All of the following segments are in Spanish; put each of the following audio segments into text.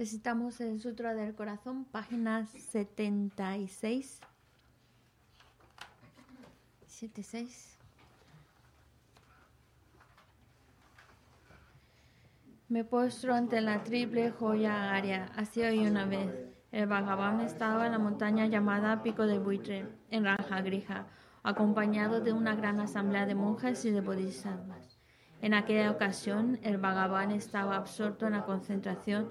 Necesitamos el Sutra del Corazón, página 76. 76. Me postro ante la triple joya área. Así hoy una vez. El Bhagavan estaba en la montaña llamada Pico de Buitre, en Ranja Grija, acompañado de una gran asamblea de monjes y de bodhisattvas. En aquella ocasión, el Bhagavan estaba absorto en la concentración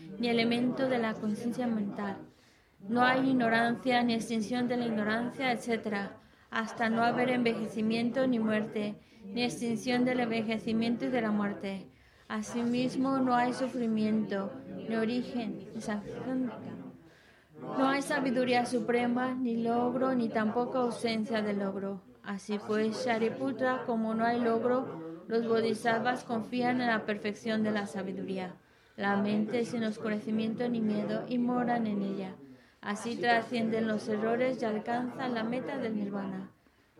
ni elemento de la conciencia mental. No hay ignorancia ni extinción de la ignorancia, etc., hasta no haber envejecimiento ni muerte, ni extinción del envejecimiento y de la muerte. Asimismo, no hay sufrimiento, ni origen, ni sanción. No hay sabiduría suprema, ni logro, ni tampoco ausencia de logro. Así pues, Shariputra, como no hay logro, los bodhisattvas confían en la perfección de la sabiduría. La mente sin oscurecimiento ni miedo y moran en ella. Así trascienden los errores y alcanzan la meta del nirvana.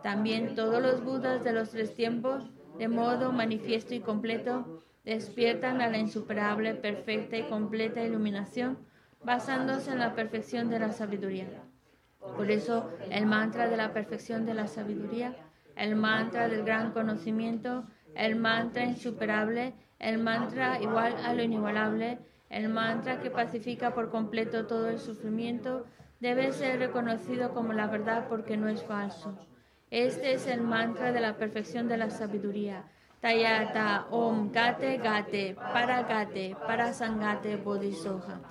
También todos los budas de los tres tiempos, de modo manifiesto y completo, despiertan a la insuperable, perfecta y completa iluminación, basándose en la perfección de la sabiduría. Por eso el mantra de la perfección de la sabiduría, el mantra del gran conocimiento, el mantra insuperable, el mantra igual a lo inigualable, el mantra que pacifica por completo todo el sufrimiento, debe ser reconocido como la verdad porque no es falso. Este es el mantra de la perfección de la sabiduría. Tayata Om Gate Gate Para Gate Para Sangate Bodhisoha.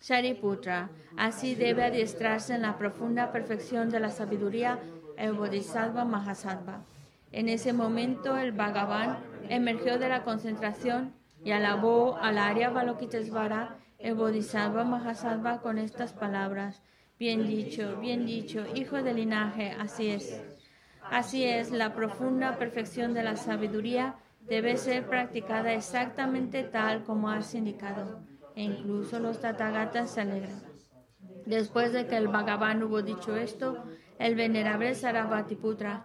Shariputra, así debe adiestrarse en la profunda perfección de la sabiduría el Bodhisattva Mahasattva. En ese momento el Bhagavan emergió de la concentración y alabó al Arya Balokitesvara, el Bodhisattva Mahasattva, con estas palabras. Bien dicho, bien dicho, hijo del linaje, así es. Así es, la profunda perfección de la sabiduría debe ser practicada exactamente tal como has indicado. E incluso los Tathagatas se alegran. Después de que el Bhagavan hubo dicho esto, el venerable Sarabhatiputra,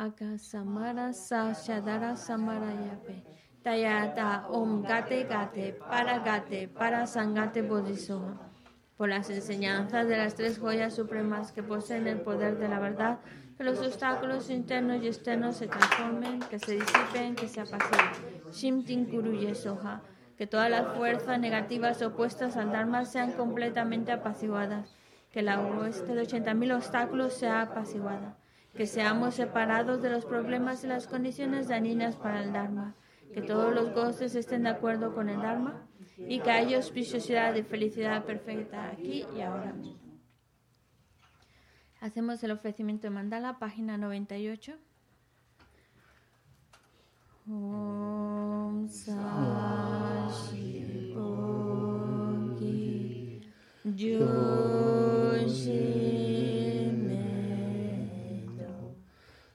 Aka Samara Sashadara Samarayape. Tayata Om Gate Gate Para Gate Para Sangate Bodhisoha. Por las enseñanzas de las tres joyas supremas que poseen el poder de la verdad, que los obstáculos internos y externos se transformen, que se disipen, que se apaciguen. Shimtin Kuru Yesoha. Que todas las fuerzas negativas opuestas al Dharma sean completamente apaciguadas. Que la hueste de 80.000 obstáculos sea apaciguada que seamos separados de los problemas y las condiciones dañinas para el Dharma, que todos los goces estén de acuerdo con el Dharma y que haya auspiciosidad y felicidad perfecta aquí y ahora mismo. Hacemos el ofrecimiento de mandala, página 98. Om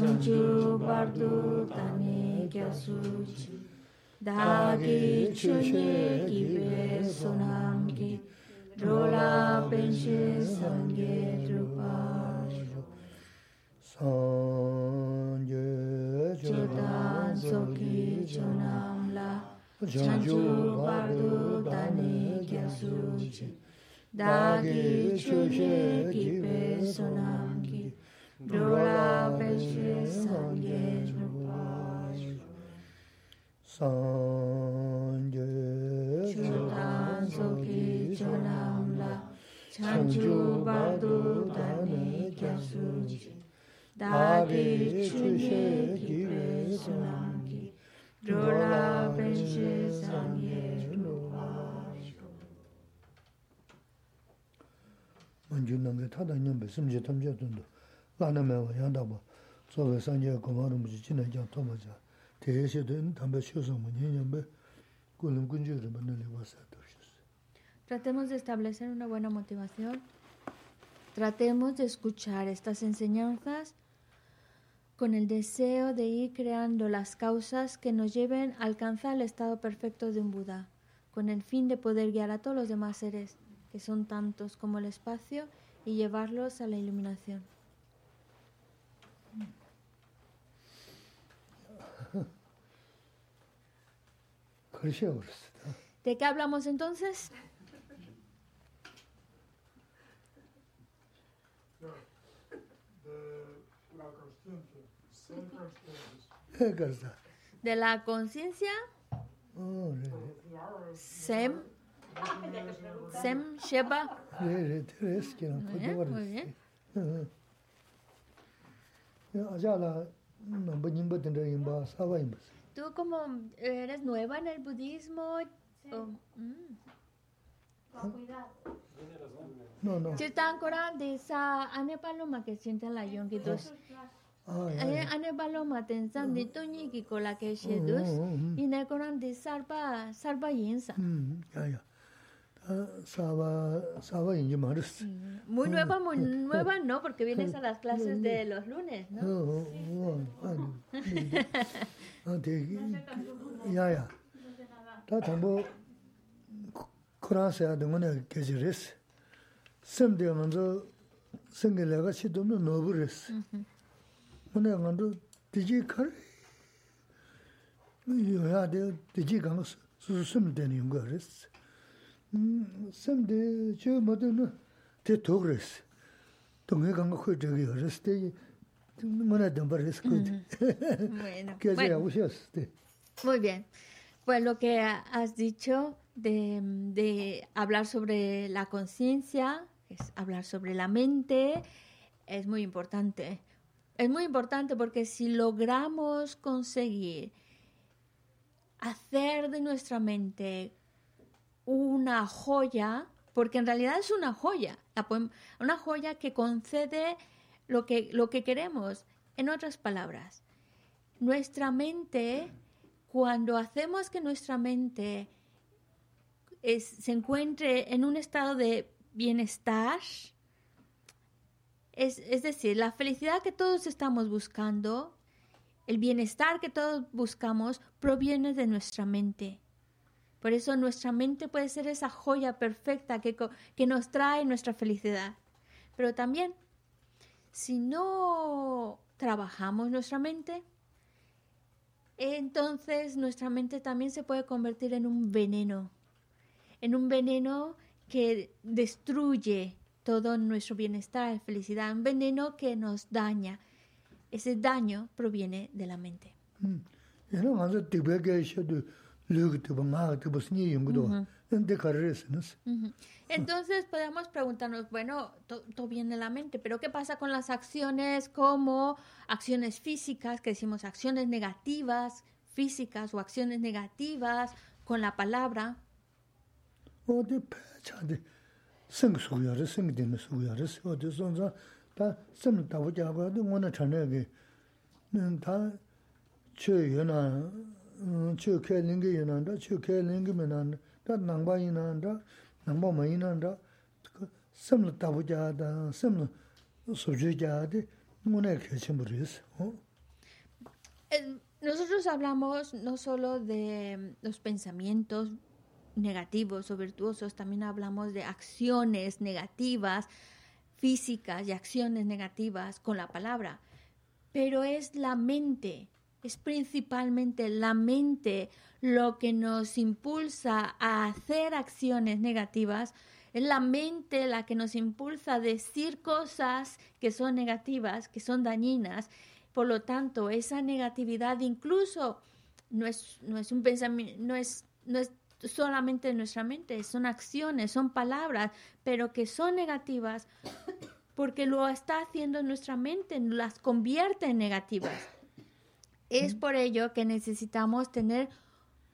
Janju bardu tani kyasuchi. Dagi chushe kibe sonamki. Drola penche sangye trupashu. Sangye chodan soki chonamla. Janju bardu tani kyasuchi. Dagi chushe kibe sonamki. sāṅgye chūtāṁ sōkī chūnāṁ lā chāñchū bārdū tāni kya sūjī dāgī chūshē kīvē sūnāṅgī rōlā pēnshē sāṅgye rūpāśu Tratemos de establecer una buena motivación. Tratemos de escuchar estas enseñanzas con el deseo de ir creando las causas que nos lleven a alcanzar el estado perfecto de un Buda, con el fin de poder guiar a todos los demás seres, que son tantos como el espacio, y llevarlos a la iluminación. ¿De qué hablamos entonces? De la conciencia, Sem, Sem, Sheba. Muy bien. ¿Tú como eres nueva en el budismo? Sí. Oh, mm. No, no. Chitankora de esa anepaloma que siente la yonki dos. Eh, anepaloma tensan de toñi que cola que she dos. Oh, oh, oh. Y nekoran de sarpa sarpa yensa. Mm, ya, ya. Ah, saba, saba yinji maris. Muy ah, nueva, muy ah, nueva no, porque vienes a las clases de los lunes, ¿no? Sí. 되게 야야. 다 전부 코란스야 등원에 계절했어. 샘대 먼저 생길래가 시도는 넣어버렸어. 오늘 간도 디지 칼 요야 돼 디지 간 수수심 되는 거 그랬어. 음, 샘대 저 뭐든 대 도그랬어. 동해 간거 그 저기 그랬을 때 뭐나 덤버렸어. Bueno, bueno. Muy bien. Pues lo que has dicho de, de hablar sobre la conciencia, es hablar sobre la mente, es muy importante. Es muy importante porque si logramos conseguir hacer de nuestra mente una joya, porque en realidad es una joya, una joya que concede lo que, lo que queremos. En otras palabras, nuestra mente, cuando hacemos que nuestra mente es- se encuentre en un estado de bienestar, es, es decir, la felicidad que todos estamos buscando, el bienestar que todos buscamos, proviene de nuestra mente. Por eso nuestra mente puede ser esa joya perfecta que, que nos trae nuestra felicidad. Pero también, si no trabajamos nuestra mente, entonces nuestra mente también se puede convertir en un veneno, en un veneno que destruye todo nuestro bienestar, felicidad, un veneno que nos daña. ese daño proviene de la mente. Entonces podemos preguntarnos, bueno, todo viene de la mente, pero ¿qué pasa con las acciones como acciones físicas, que decimos acciones negativas, físicas o acciones negativas con la palabra? yu nā, tā nāngbā ma yu nā, tā sīm tāpu jāpa, sīm sū chū jāpa, ngō na kē chīmbu rīs. Nosotros hablamos no solo de los pensamientos negativos o virtuosos, también hablamos de acciones negativas, físicas y acciones negativas con la palabra, pero es la mente, es principalmente la mente lo que nos impulsa a hacer acciones negativas, es la mente la que nos impulsa a decir cosas que son negativas, que son dañinas. Por lo tanto, esa negatividad incluso no es, no es un pensamiento, no es, no es solamente en nuestra mente, son acciones, son palabras, pero que son negativas porque lo está haciendo en nuestra mente, las convierte en negativas. Es por ello que necesitamos tener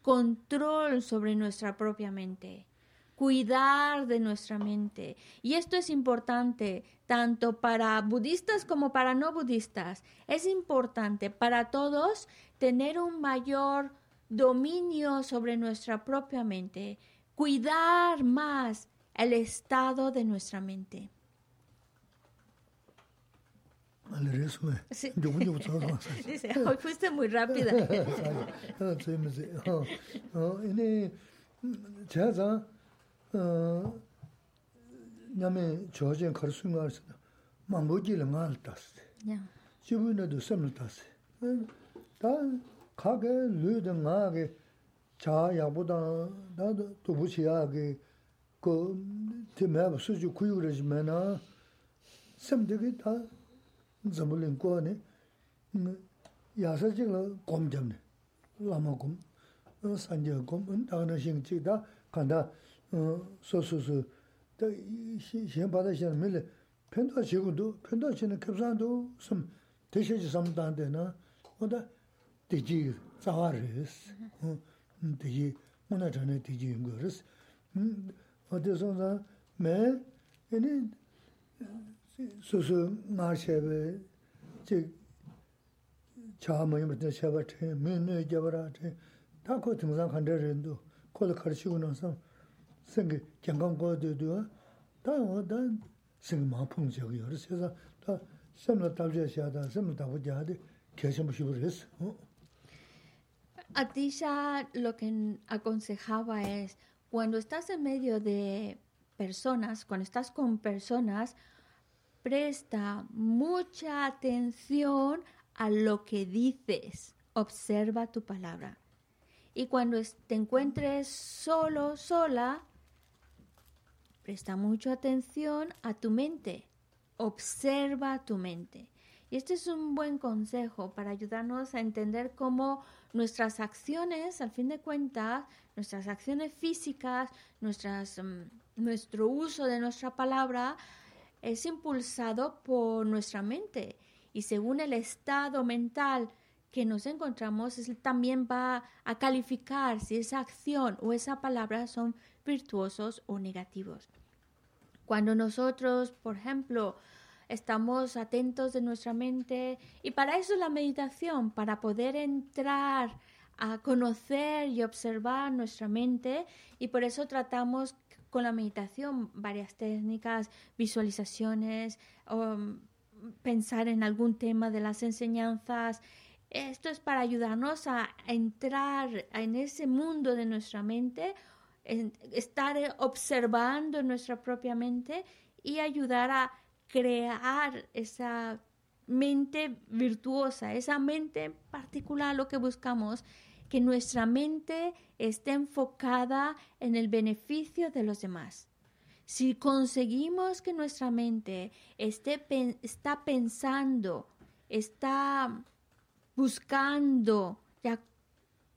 control sobre nuestra propia mente, cuidar de nuestra mente. Y esto es importante tanto para budistas como para no budistas. Es importante para todos tener un mayor dominio sobre nuestra propia mente, cuidar más el estado de nuestra mente. al ritmo. Yo voy a usar. Dice, hoy fuiste muy rápida. Ah, sí, me sé. Oh, ini 제가 어 남의 저전 걸수 말서 망보지를 말 땄어. 야. 지분에도 섬을 땄어. 다 가게 르든 가게 자야보다 나도 또 부시야게 그 팀에 수주 구역을 지면은 섬들이 다 zambulin kuwa ne yasa chikla gom jamne, lama gom, sanje gom, dagana shing chik da kanda so su su, da shen pata shen mili penda chigundu, penda chini kibsandu sum tishaji samdante na, oda diji zawa res, diji muna chane diji yungu res, oda sonza me, ene, 수수 마셰베 제 차모임 때 샤바테 메네 잡아라테 다코 등산 간데른도 콜 가르치고 나서 생기 건강거도도 다다 생기 마풍 저기 그래서 다 섬나 답제시하다 섬나 답제하데 계속 무시부르스 어 Atisha lo que aconsejaba es cuando estás en medio de personas, cuando estás con personas, presta mucha atención a lo que dices. Observa tu palabra. Y cuando te encuentres solo, sola, presta mucha atención a tu mente. Observa tu mente. Y este es un buen consejo para ayudarnos a entender cómo nuestras acciones, al fin de cuentas, nuestras acciones físicas, mm, nuestro uso de nuestra palabra, es impulsado por nuestra mente y según el estado mental que nos encontramos, también va a calificar si esa acción o esa palabra son virtuosos o negativos. Cuando nosotros, por ejemplo, estamos atentos de nuestra mente y para eso es la meditación, para poder entrar a conocer y observar nuestra mente y por eso tratamos con la meditación varias técnicas, visualizaciones, um, pensar en algún tema de las enseñanzas. Esto es para ayudarnos a entrar en ese mundo de nuestra mente, estar observando nuestra propia mente y ayudar a crear esa mente virtuosa, esa mente particular, lo que buscamos que nuestra mente esté enfocada en el beneficio de los demás. Si conseguimos que nuestra mente esté está pensando está buscando,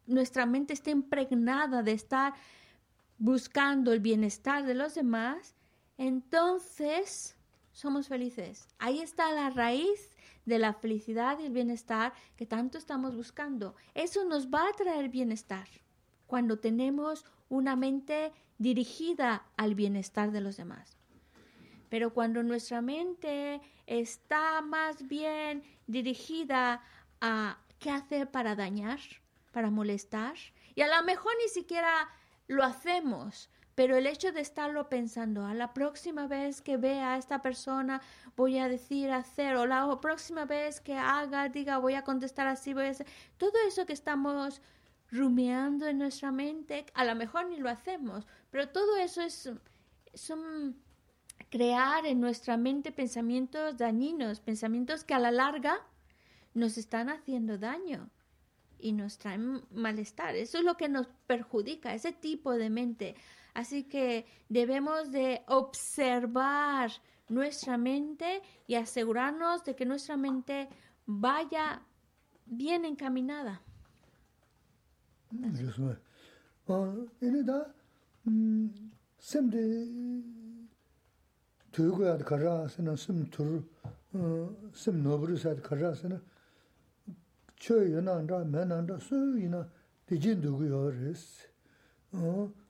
nuestra mente está impregnada de estar buscando el bienestar de los demás, entonces somos felices. Ahí está la raíz de la felicidad y el bienestar que tanto estamos buscando. Eso nos va a traer bienestar cuando tenemos una mente dirigida al bienestar de los demás. Pero cuando nuestra mente está más bien dirigida a qué hacer para dañar, para molestar, y a lo mejor ni siquiera lo hacemos, pero el hecho de estarlo pensando, a la próxima vez que vea a esta persona voy a decir hacer, o la próxima vez que haga, diga voy a contestar así, voy a hacer, todo eso que estamos rumiando en nuestra mente, a lo mejor ni lo hacemos, pero todo eso es, crear en nuestra mente pensamientos dañinos, pensamientos que a la larga nos están haciendo daño y nos traen malestar. Eso es lo que nos perjudica, ese tipo de mente. Así que debemos de observar nuestra mente y asegurarnos de que nuestra mente vaya bien encaminada.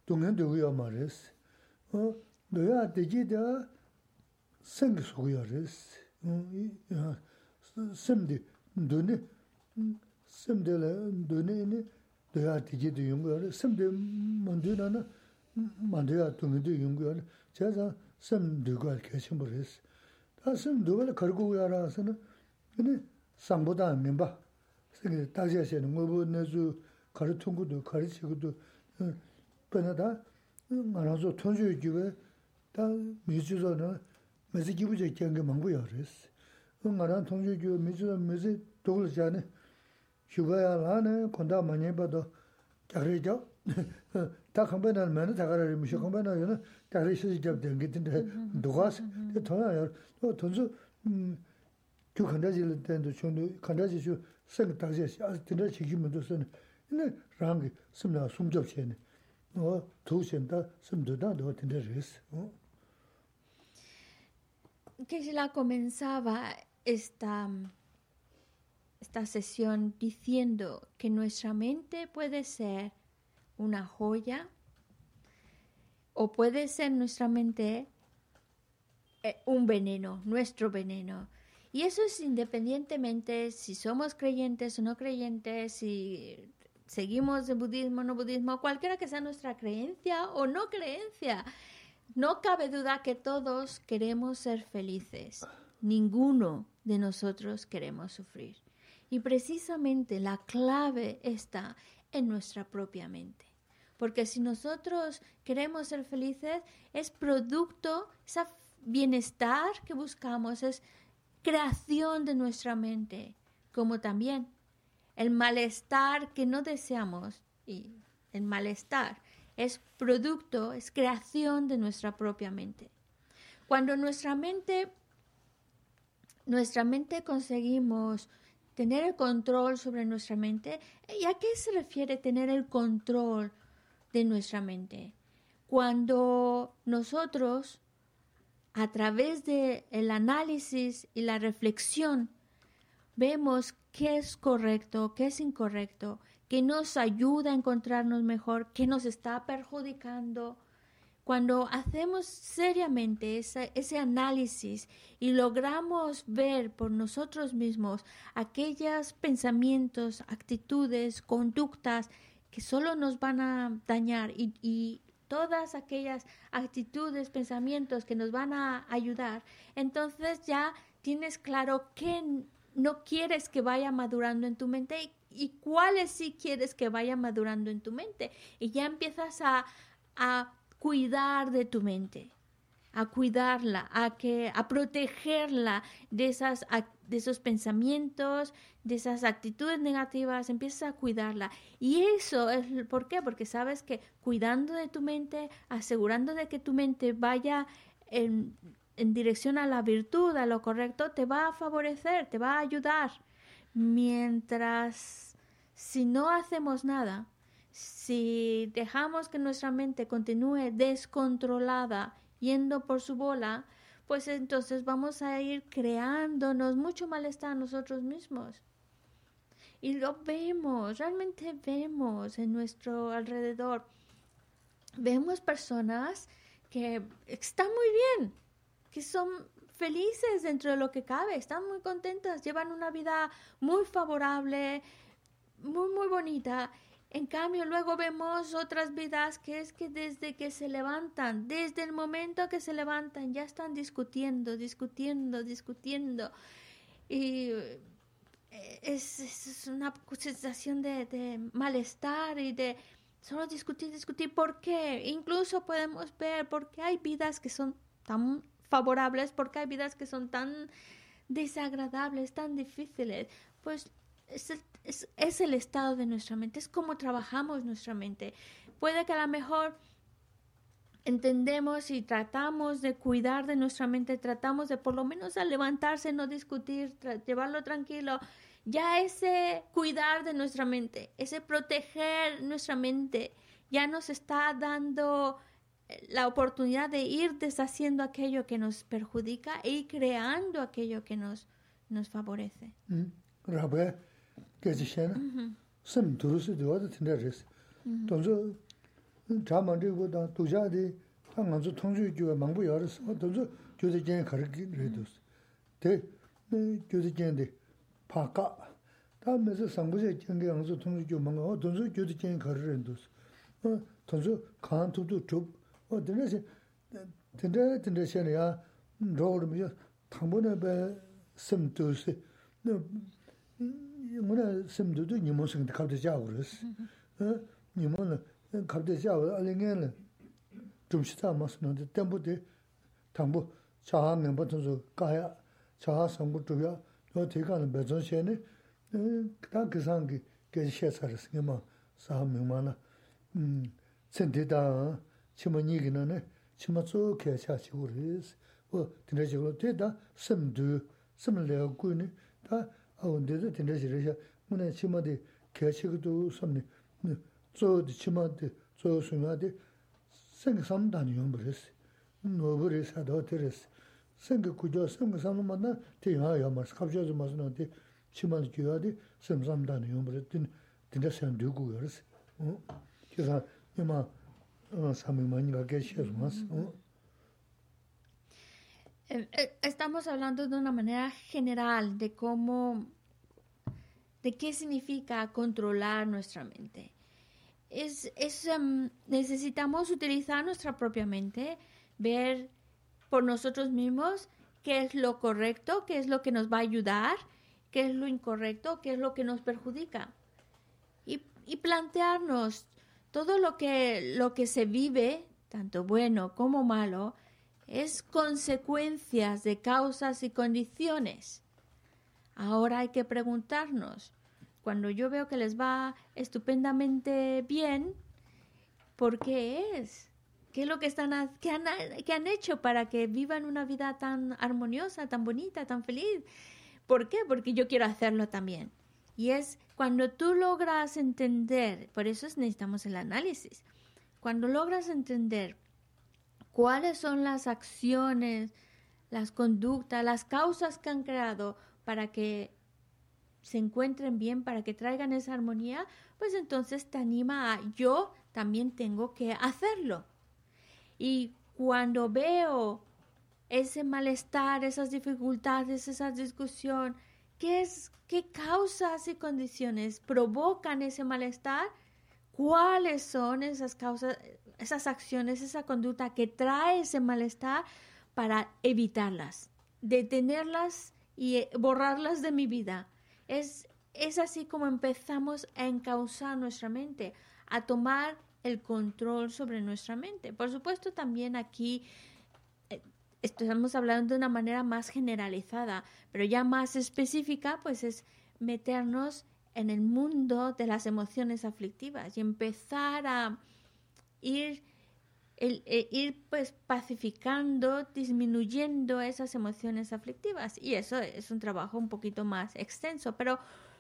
chö yu nang zha, mè nang zha, su yu na, di jin du gu yo res, du ngen du gu yo ma res, du ya di ji da, sen ki su gu yo res, sem di, du ni, sem di la, du ni, ni, du ya di ji du yung gu yo res, sem di, man du na na, man du ya du ngen du yung gu yo res, cha zang, sem du gu ya kya chimbo res, ta sem du wala kar gu gu ya ra sa na, ni, sang bu da min ba, 생에 다시하시는 뭐 내주 pēne tā ngā rā sō tōn shū kīwē tā mī chū sō nā mē sī kīwū chē kiāng kē māngbū yā rēs. ngā rā tōn shū kīwē mī chū sō mē sī tōg lā chā nē shū bā yā lā nē kōndā mā nyē bā tō kia rē kia tā kāmbē nā mē nā tā kā rā rē mī shū kāmbē nā yō nā kia rē shī sī kia bdēng kī tīn tē dō kā sī tē tō yā yā rō tōn shū kū kāndā chī lā tēn tō chōng tō kāndā chī shū sēng tā kā chē sī ā la comenzaba esta, esta sesión diciendo que nuestra mente puede ser una joya o puede ser nuestra mente eh, un veneno, nuestro veneno. Y eso es independientemente si somos creyentes o no creyentes, si seguimos el budismo no budismo, cualquiera que sea nuestra creencia o no creencia. No cabe duda que todos queremos ser felices. Ninguno de nosotros queremos sufrir. Y precisamente la clave está en nuestra propia mente. Porque si nosotros queremos ser felices, es producto, ese bienestar que buscamos, es creación de nuestra mente, como también el malestar que no deseamos y el malestar es producto, es creación de nuestra propia mente. Cuando nuestra mente, nuestra mente conseguimos tener el control sobre nuestra mente, ¿y a qué se refiere tener el control de nuestra mente? Cuando nosotros a través del el análisis y la reflexión, vemos qué es correcto, qué es incorrecto, qué nos ayuda a encontrarnos mejor, qué nos está perjudicando. Cuando hacemos seriamente ese, ese análisis y logramos ver por nosotros mismos aquellos pensamientos, actitudes, conductas que solo nos van a dañar y, y todas aquellas actitudes, pensamientos que nos van a ayudar, entonces ya tienes claro qué no quieres que vaya madurando en tu mente y, cuáles sí quieres que vaya madurando en tu mente. Y ya empiezas a, a cuidar de tu mente a cuidarla, a que a protegerla de esas de esos pensamientos, de esas actitudes negativas, empiezas a cuidarla. Y eso es ¿por qué? Porque sabes que cuidando de tu mente, asegurando de que tu mente vaya en dirección a la virtud, a lo correcto, te va a favorecer, te va a ayudar. Mientras si no hacemos nada, si dejamos que nuestra mente continúe descontrolada, yendo por su bola, pues entonces vamos a ir creándonos mucho malestar a nosotros mismos. Y lo vemos, realmente vemos en nuestro alrededor. Vemos personas que están muy bien, que son felices dentro de lo que cabe, están muy contentas, llevan una vida muy favorable, muy, muy bonita. En cambio, luego vemos otras vidas que es que desde que se levantan, desde el momento que se levantan, ya están discutiendo, discutiendo, discutiendo. Y eh, es, una sensación de, de, malestar y de solo discutir, discutir. ¿Por qué? Incluso podemos ver por qué hay vidas que son tan favorables, por qué hay vidas que son tan desagradables, tan difíciles. Pues es el, es, el estado de nuestra mente, es cómo trabajamos nuestra mente. Puede que a lo mejor entendemos y tratamos de cuidar de nuestra mente, tratamos de por lo menos al levantarse, no discutir, llevarlo tranquilo. Ya ese cuidar de nuestra mente, ese proteger nuestra mente, ya nos está dando la oportunidad de ir deshaciendo aquello que nos perjudica y creando aquello que nos, nos favorece. Mm. 어 드네시 든데 든데 셴이야 로르미요 당분에 배 심두스 너 뭐나 심두도 니모스는 갑자기 자고 그랬어. 어? 니모는 갑자기 자고 알랭에는 좀 쉬다 맞는데 템부데 당부 자한 멤버도 가야 자하 성부 쪽이야 너 대가는 배전 셴이 다 그상기 계셔서 그랬으니까 사람 명만아 음 센데다. chima nyigina ne chima tso kya cha chi u res o tena chigla te da sem du sem le gu ne da awon de de tena chigla sha mune chima de kya chi gu du sam ne tso de chima de tso su nga de sen sam dan yon res no bu res ha da te res sen ge ku jo sen sam ma na te ha ya mas kap jo ma na de chima de gyu de sem sam dan yon res din tena sem du gu res o ki sa ima Eh, eh, estamos hablando de una manera general de cómo, de qué significa controlar nuestra mente. Es, es em, necesitamos utilizar nuestra propia mente, ver por nosotros mismos qué es lo correcto, qué es lo que nos va a ayudar, qué es lo incorrecto, qué es lo que nos perjudica. Y, y plantearnos todo lo que, lo que se vive, tanto bueno como malo, es consecuencias de causas y condiciones. Ahora hay que preguntarnos, cuando yo veo que les va estupendamente bien, ¿por qué es? ¿Qué es lo que, están, han, que han hecho para que vivan una vida tan armoniosa, tan bonita, tan feliz? ¿Por qué? Porque yo quiero hacerlo también. Y es cuando tú logras entender, por eso necesitamos el análisis, cuando logras entender cuáles son las acciones, las conductas, las causas que han creado para que se encuentren bien, para que traigan esa armonía, pues entonces te anima a yo también tengo que hacerlo. Y cuando veo ese malestar, esas dificultades, esa discusión, ¿qué es qué causas y condiciones provocan ese malestar? ¿Cuáles son esas causas, esas acciones, esa conducta que trae ese malestar para evitarlas, detenerlas y eh, borrarlas de mi vida. Es, es así como empezamos a encauzar nuestra mente, a tomar el control sobre nuestra mente. Por supuesto, también aquí estamos hablando de una manera más generalizada, pero ya más específica, pues es meternos en el mundo de las emociones aflictivas y empezar a ir el, eh, ir pues pacificando, disminuyendo esas emociones aflictivas. Y eso es un trabajo un poquito más extenso. Pero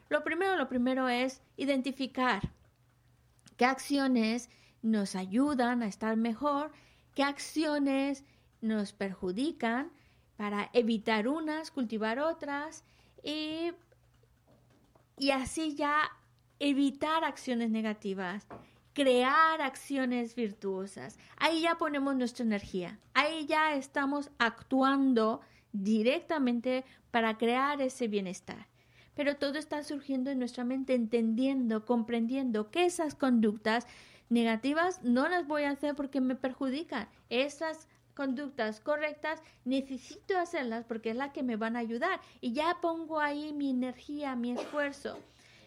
lo primero, lo primero es identificar qué acciones nos ayudan a estar mejor, qué acciones nos perjudican para evitar unas, cultivar otras y, y así ya evitar acciones negativas crear acciones virtuosas. Ahí ya ponemos nuestra energía. Ahí ya estamos actuando directamente para crear ese bienestar. Pero todo está surgiendo en nuestra mente, entendiendo, comprendiendo que esas conductas negativas no las voy a hacer porque me perjudican. Esas conductas correctas necesito hacerlas porque es la que me van a ayudar. Y ya pongo ahí mi energía, mi esfuerzo.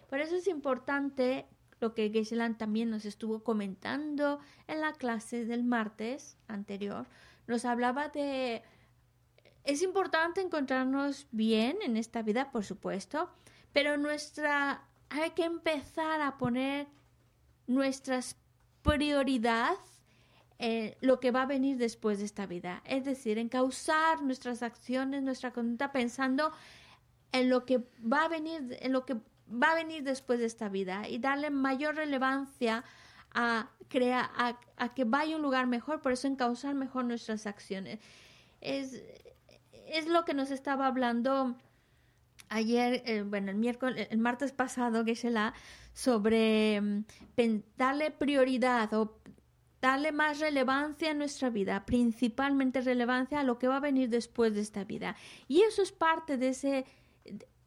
Por eso es importante lo que Geshe-lan también nos estuvo comentando en la clase del martes anterior. Nos hablaba de... Es importante encontrarnos bien en esta vida, por supuesto, pero nuestra... Hay que empezar a poner nuestras prioridades en lo que va a venir después de esta vida. Es decir, en causar nuestras acciones, nuestra conducta pensando en lo que va a venir, en lo que va a venir después de esta vida y darle mayor relevancia a, crear, a, que vaya un lugar mejor, por eso en causar mejor nuestras acciones. Es, es lo que nos estaba hablando ayer, eh, bueno, el miércoles, el martes pasado, Geshe-la, sobre mm, darle prioridad o darle más relevancia a nuestra vida, principalmente relevancia a lo que va a venir después de esta vida. Y eso es parte de ese,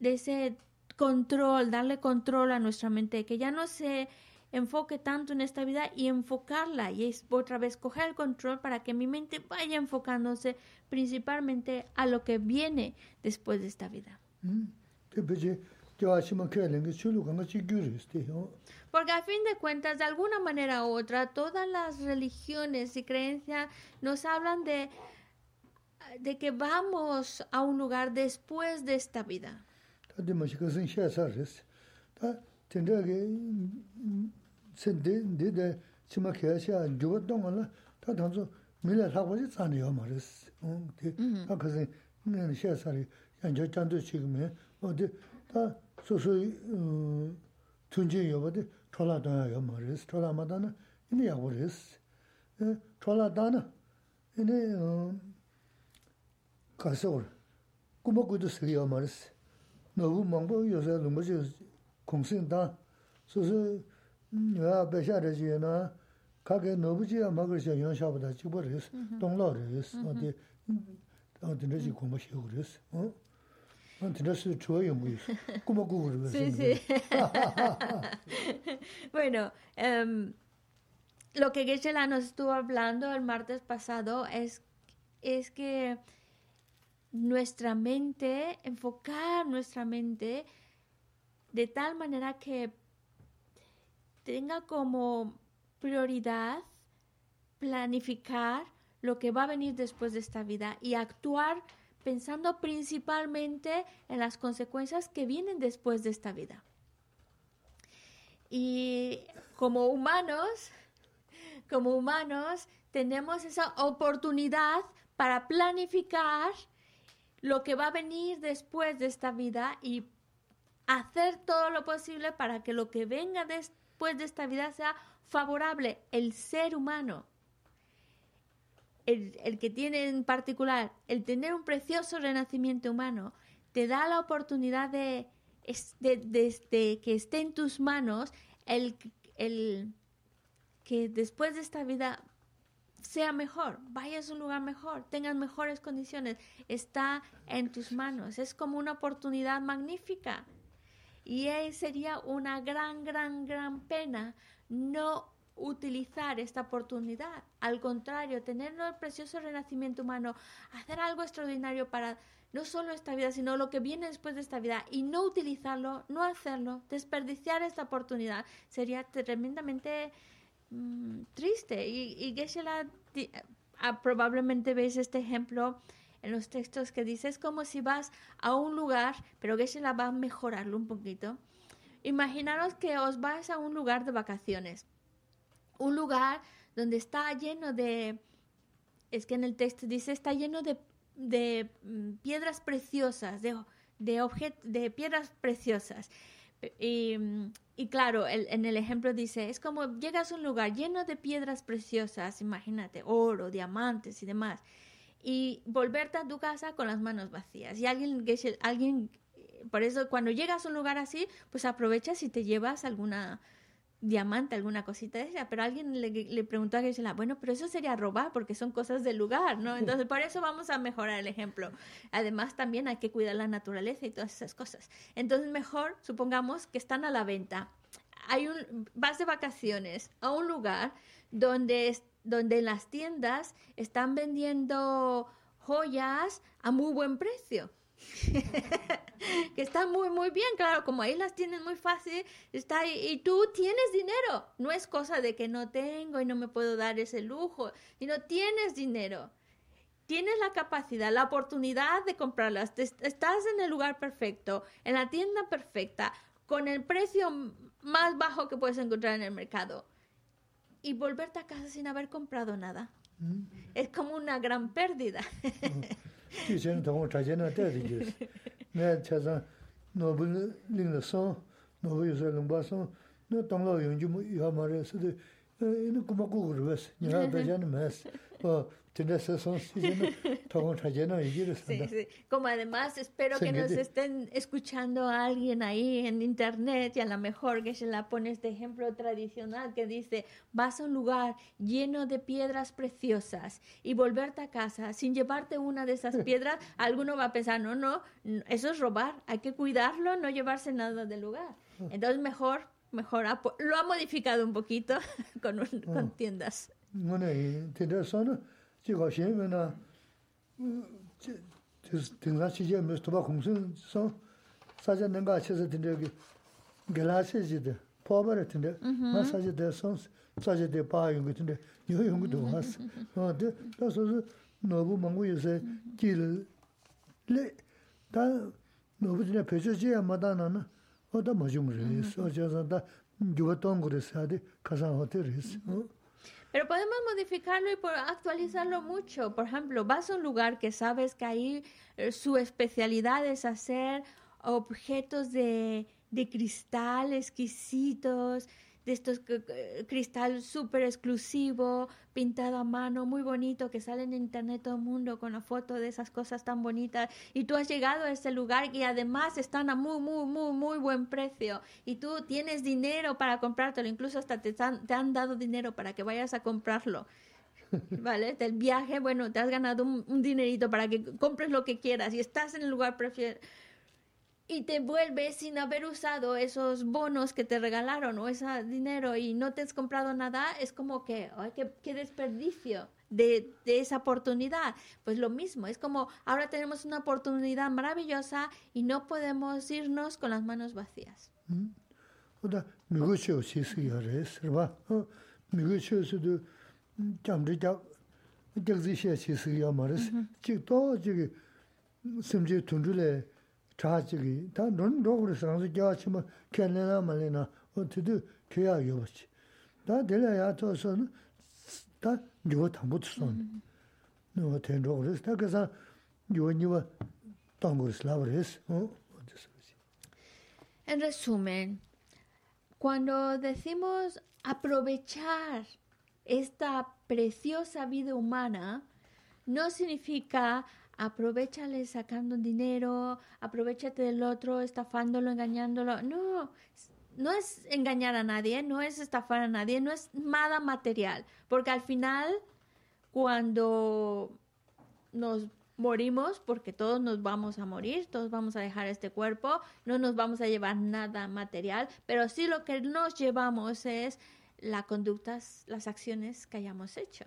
de ese control, darle control a nuestra mente, que ya no se enfoque tanto en esta vida y enfocarla y es otra vez coger el control para que mi mente vaya enfocándose principalmente a lo que viene después de esta vida. Mm. Porque a fin de cuentas, de alguna manera u otra, todas las religiones y creencias nos hablan de, de que vamos a un lugar después de esta vida. tā tī mā shī kā sīng xiā sā rīs. Tā tīndā kī sīn tī, tī tī chī mā kia xiā jūpa tōngā lā, tā tā tsū mī lā thā kwa chī tsā nī yā mā rīs. Tī tā kā sīng ngā xiā sā rī, yā njā chān tū chī kī mē, tī tā sū sū tūn chī yō tī chō lā tō yā yā mā rīs, chō lā mā tā na yī yā gu rīs. Chō lā tā na, yī nī kā sī gu rī, gu mā gu tū sī yā mā rīs. 너무 망보 요새 너무 저 공신다 소소 내가 배샤르지나 가게 너부지야 먹을 수 영샤보다 집어르스 동로르스 어디 어디 저기 공부시 그랬어 어 Entonces, chuyo muy. ¿Cómo cubre? Sí, sí. bueno, um, lo que Geshe-la nos estuvo hablando el martes pasado es, es que nuestra mente, enfocar nuestra mente de tal manera que tenga como prioridad planificar lo que va a venir después de esta vida y actuar pensando principalmente en las consecuencias que vienen después de esta vida. Y como humanos, como humanos, tenemos esa oportunidad para planificar lo que va a venir después de esta vida y hacer todo lo posible para que lo que venga después de esta vida sea favorable. El ser humano, el, que tiene en particular, el tener un precioso renacimiento humano, te da la oportunidad de, de, que esté en tus manos el, el que después de esta vida sea mejor, vayas a un lugar mejor, tengas mejores condiciones, está en tus manos. Es como una oportunidad magnífica. Y sería una gran, gran, gran pena no utilizar esta oportunidad. Al contrario, tener el precioso renacimiento humano, hacer algo extraordinario para no solo esta vida, sino lo que viene después de esta vida y no utilizarlo, no hacerlo, desperdiciar esta oportunidad, sería tremendamente Mm, triste. Y, y Geshe-la ah, probablemente veis este ejemplo en los textos que dice, es como si vas a un lugar, pero Geshe-la va a mejorarlo un poquito. Imaginaros que os vais a un lugar de vacaciones, un lugar donde está lleno de, es que en el texto dice, está lleno de, de mm, piedras preciosas, de, de, de piedras preciosas. Y, claro, en el ejemplo dice, es como llegas a un lugar lleno de piedras preciosas, imagínate, oro, diamantes y demás, y volverte a tu casa con las manos vacías. Y alguien, alguien por eso cuando llegas a un lugar así, pues aprovechas y te llevas alguna diamante, alguna cosita de esa, pero alguien le, le preguntó a Gisela, bueno, pero eso sería robar porque son cosas del lugar, ¿no? Entonces, por eso vamos a mejorar el ejemplo. Además, también hay que cuidar la naturaleza y todas esas cosas. Entonces, mejor, supongamos que están a la venta. Hay un, vas de vacaciones a un lugar donde, donde en las tiendas están vendiendo joyas a muy buen precio. que está muy, muy bien, claro, como ahí las tienes muy fácil, está ahí, y tú tienes dinero, no es cosa de que no tengo y no me puedo dar ese lujo, sino tienes dinero, tienes la capacidad, la oportunidad de comprarlas, estás en el lugar perfecto, en la tienda perfecta, con el precio más bajo que puedes encontrar en el mercado, y volverte a casa sin haber comprado nada. Mm. Es como una gran pérdida. 뒤에는 너무 자제는 때리 주스. 내 차선 노블 링서 노비서 링바서 너 동로 용주 뭐 이하 말에서도 이는 고맙고 그러스. 네가 되잖아. 어 mē sā. Como además espero que nos estén escuchando a alguien ahí en internet y a lo mejor que se la pone este ejemplo tradicional que dice, vas a un lugar lleno de piedras preciosas y volverte a casa sin llevarte una de esas piedras, alguno va a pensar, no, no, eso es robar, hay que cuidarlo, no llevarse nada del lugar. Ah. Entonces mejor, mejor, lo ha modificado un poquito con, con ah. tiendas. Bueno, 제가 시험에나 등산 시제 몇 도바 공신서 사전 내가 쳐서 된데 여기 갤라시지데 포버를 된데 마사지 대선 사제 대 바용 같은데 요 용도 왔어 어데 그래서 너무 뭔고 요새 길레다 너무 전에 배저지야 마다나는 어다 맞은 거래.서 저서 다 교통 거래서 하디 가상 호텔에서 Pero podemos modificarlo y actualizarlo mucho. Por ejemplo, vas a un lugar que sabes que ahí eh, su especialidad es hacer objetos de, de cristal exquisitos, de estos cristal súper exclusivo, pintado a mano, muy bonito, que sale en internet todo el mundo con la foto de esas cosas tan bonitas. Y tú has llegado a ese lugar y además están a muy, muy, muy, muy buen precio. Y tú tienes dinero para comprártelo, incluso hasta te han, te han dado dinero para que vayas a comprarlo. ¿Vale? Del viaje, bueno, te has ganado un, un, dinerito para que compres lo que quieras y estás en el lugar prefiero y te vuelves sin haber usado esos bonos que te regalaron o ese dinero y no te has comprado nada, es como que, ay, qué, desperdicio de, de, esa oportunidad. Pues lo mismo, es como ahora tenemos una oportunidad maravillosa y no podemos irnos con las manos vacías. Rōgurī sāngsi gyā chima kēnlē nā māli nā, o tīdū kēyā yōbachi. Tā dēlā yā tō sō nā, tā yuwa tāmbu tsu sō nā, nō tēn rōgurī sā, tā kāsā yuwa niwa tāngurī sā En resumen, cuando decimos aprovechar esta preciosa vida humana, no significa aprovechale sacando dinero, aprovechate del otro, estafándolo, engañándolo. No, no es engañar a nadie, no es estafar a nadie, no es nada material, porque al final, cuando nos morimos, porque todos nos vamos a morir, todos vamos a dejar este cuerpo, no nos vamos a llevar nada material, pero sí lo que nos llevamos es las conductas, las acciones que hayamos hecho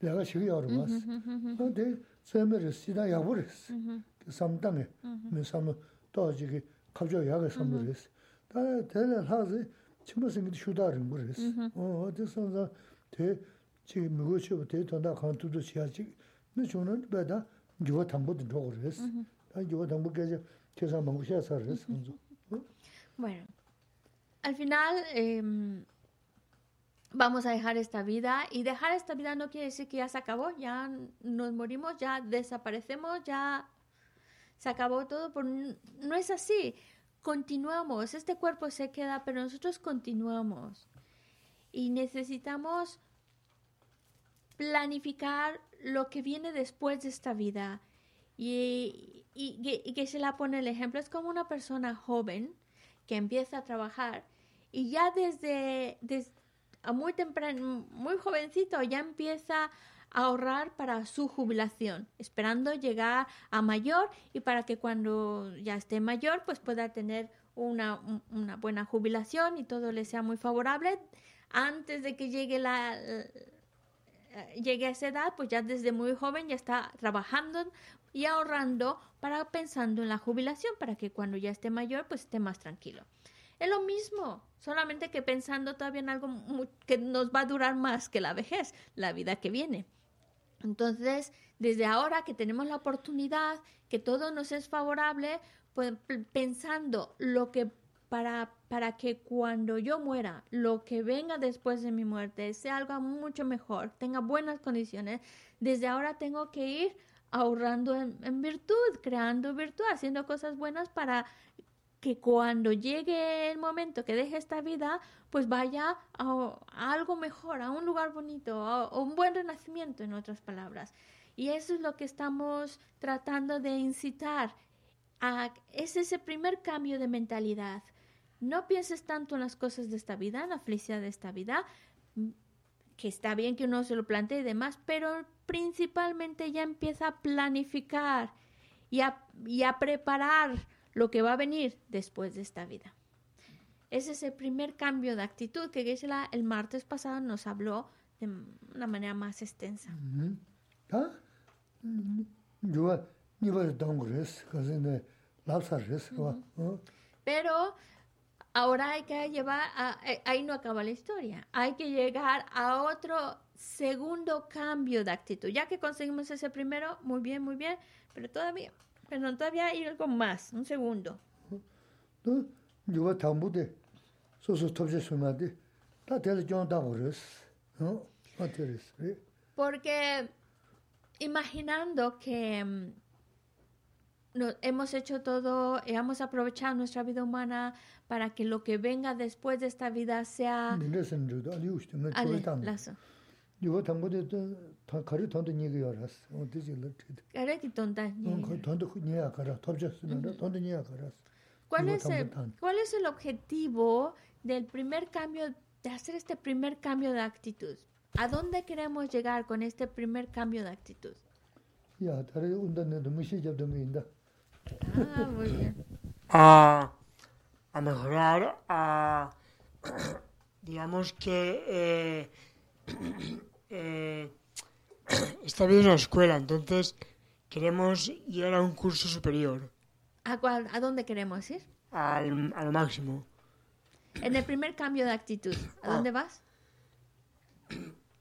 내가 시기 알아 봤어. 근데 세메르 시다 야부르스. 그 삼당에 뭐 삼은 또 저기 갑자기 약을 삼으르스. 다 대를 하지 치무슨 게 슈다른 거르스. 어 어디서 대 지금 무엇이 대 돈다 간투도 시야지. 뭐 저는 배다 누가 담보도 저거르스. 아 누가 담보 계속 계산 먹고 시야서르스. Bueno, al final em, vamos a dejar esta vida y dejar esta vida no quiere decir que ya se acabó, ya nos morimos, ya desaparecemos, ya se acabó todo. Por, no es así, continuamos, este cuerpo se queda, pero nosotros continuamos y necesitamos planificar lo que viene después de esta vida. Y, y, que se la pone el ejemplo, es como una persona joven que empieza a trabajar y ya desde a muy temprano, muy jovencito, ya empieza a ahorrar para su jubilación, esperando llegar a mayor y para que cuando ya esté mayor, pues pueda tener una, un- una buena jubilación y todo le sea muy favorable. Antes de que llegue la eh, llegue a esa edad, pues ya desde muy joven ya está trabajando y ahorrando para pensando en la jubilación, para que cuando ya esté mayor, pues esté más tranquilo. Es lo mismo, solamente que pensando todavía en algo que nos va a durar más que la vejez, la vida que viene. Entonces, desde ahora que tenemos la oportunidad, que todo nos es favorable, pues pensando lo que para, para que cuando yo muera, lo que venga después de mi muerte sea algo mucho mejor, tenga buenas condiciones, desde ahora tengo que ir ahorrando en, en virtud, creando virtud, haciendo cosas buenas para que cuando llegue el momento que deje esta vida, pues vaya a, a algo mejor, a un lugar bonito, a, a un buen renacimiento, en otras palabras. Y eso es lo que estamos tratando de incitar. A, es ese primer cambio de mentalidad. No pienses tanto en las cosas de esta vida, en la felicidad de esta vida, que está bien que uno se lo plantee y demás, pero principalmente ya empieza a planificar y a, y a preparar lo que va a venir después de esta vida. Ese es el primer cambio de actitud que Geshe-la el martes pasado nos habló de una manera más extensa. Pero ahora hay que llevar, a, eh, ahí no acaba la historia, hay que llegar a otro segundo cambio de actitud. Ya que conseguimos ese primero, muy bien, muy bien, pero todavía Perdón, todavía hay algo más, un segundo. No, yo tambo de, so so topje suma de, ta tele yo tambo res, no, ta. Porque imaginando que mm, no, hemos hecho todo, hemos aprovechado nuestra vida humana para que lo que venga después de esta vida sea... 민레선 저도 아니 우스도 뭐 Ale, 저기 담 lazo. 누가 담보데 다 가리 돈도 니가 열었어 어디지 르트 Cara, qué tonta. 어 돈도 니야 가라 톱제 수는데 돈도 니야 가라 ¿Cuál Digo, es, el, también tan. ¿Cuál es el objetivo del primer cambio, de hacer este primer cambio de actitud? ¿A dónde queremos llegar con este primer cambio de actitud? 야 다른 운전도 무시 잡던 거 있다 Ah, muy bien. a, a mejorar, a digamos que eh, eh, esta vida es una escuela, entonces queremos llegar a un curso superior, ¿A, cuál- ¿A dónde queremos ir? al, al máximo. En el primer cambio de actitud. ¿A dónde vas?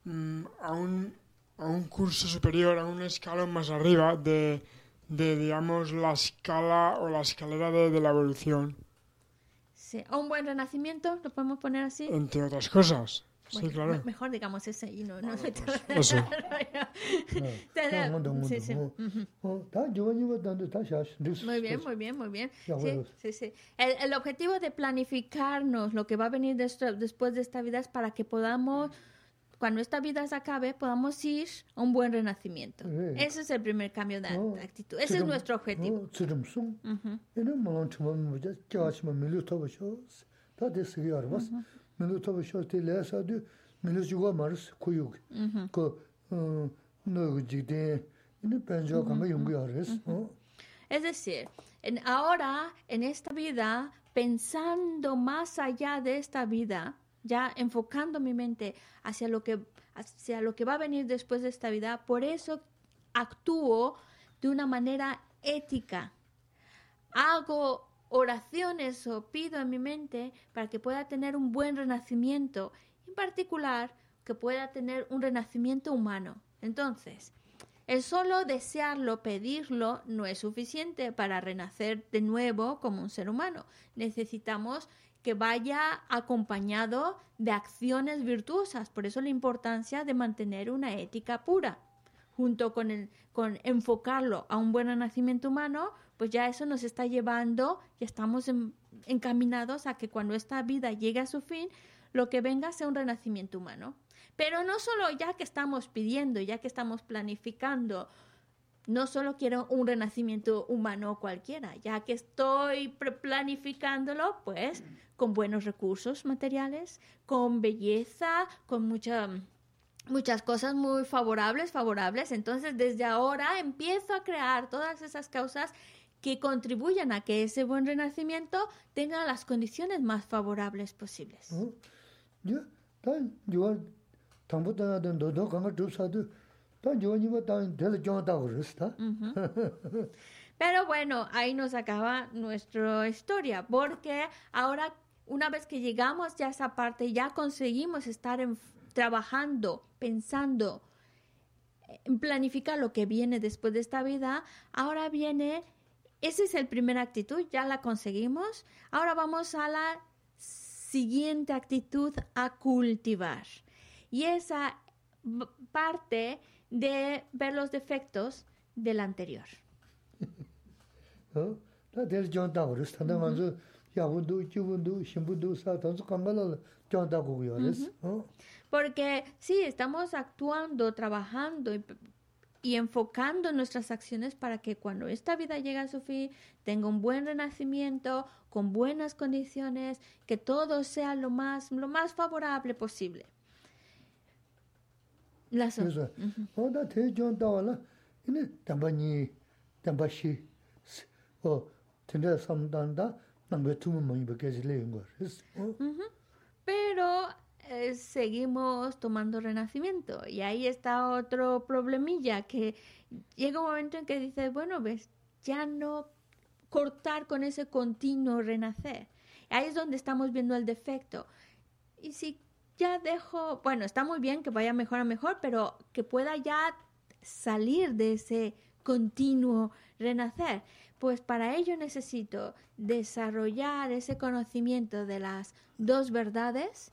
mm, a un, a un curso superior, a un escalón más arriba de, de digamos, la escala o la escalera de, de la evolución, Sí. ¿A un buen renacimiento? ¿Lo podemos poner así? entre otras cosas. Bueno, sí, claro. Mejor digamos ese y no, no Eso. Muy bien, muy bien, muy bien. Sí, sí, el, el, objetivo de planificarnos lo que va a venir de esto, después de esta vida es para que podamos, cuando esta vida se acabe, podamos ir a un buen renacimiento. Ese es el primer cambio de actitud. Ese es nuestro objetivo. Uh -huh laya maris kuyuk, ko nogu kama yungu yaris. Es decir, en, ahora, en esta vida, pensando más allá de esta vida, ya enfocando mi mente hacia lo que, hacia lo que va a venir después de esta vida, por eso actúo de una manera ética. Hago oraciones o pido en mi mente para que pueda tener un buen renacimiento, en particular que pueda tener un renacimiento humano. Entonces, el solo desearlo, pedirlo, no es suficiente para renacer de nuevo como un ser humano. Necesitamos que vaya acompañado de acciones virtuosas. Por eso la importancia de mantener una ética pura. Junto con, el, con enfocarlo a un buen renacimiento humano, pues ya eso nos está llevando y estamos encaminados a que cuando esta vida llegue a su fin, lo que venga sea un renacimiento humano. Pero no solo ya que estamos pidiendo, ya que estamos planificando, no solo quiero un renacimiento humano cualquiera, ya que estoy planificándolo, pues con buenos recursos materiales, con belleza, con mucha, muchas cosas muy favorables, favorables. Entonces, desde ahora empiezo a crear todas esas causas que contribuyan a que ese buen renacimiento tenga las condiciones más favorables posibles. Pero bueno, ahí nos acaba nuestra historia, porque ahora, una vez que llegamos ya a esa parte, ya conseguimos estar trabajando, pensando, en planificar lo que viene después de esta vida, ahora viene, esa es el primera actitud, ya la conseguimos, ahora vamos a la siguiente actitud a cultivar. Y esa parte de ver los defectos del anterior. Porque sí, estamos actuando, trabajando y, y enfocando nuestras acciones para que cuando esta vida llegue a su fin tenga un buen renacimiento, con buenas condiciones, que todo sea lo más, lo más favorable posible. La Pero eh, seguimos tomando renacimiento. Y ahí está otro problemilla que llega un momento en que dices bueno ves ya no cortar con ese continuo renacer. Ahí es donde estamos viendo el defecto. Y si ya dejo, bueno, está muy bien que vaya mejor a mejor, pero que pueda ya salir de ese continuo renacer. Pues para ello necesito desarrollar ese conocimiento de las dos verdades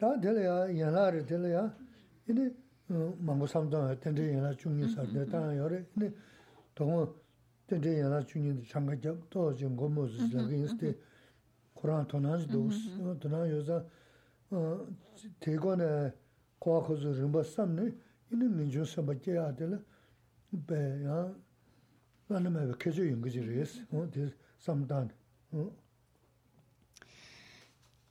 chi gu res. Tene ya... Tu ten kowe nyemi, asita kare su su? Kunjung kowe njung res, kowe njung res, tene samdang gu ya res. Ta tele ya, yanla re tele ya, ine mangu samdang ya, tende yanla chungi sar, ne ta ya re, ine tongo tende yanla chungi shanga jab, to jing gomo zi zi lagi inste, Kurang tonanji dos, tonang yo za, 대관에 과거서 림바 삼네 이는 민주 삼바께 배야 나는 계속 연구지를 어 삼단 어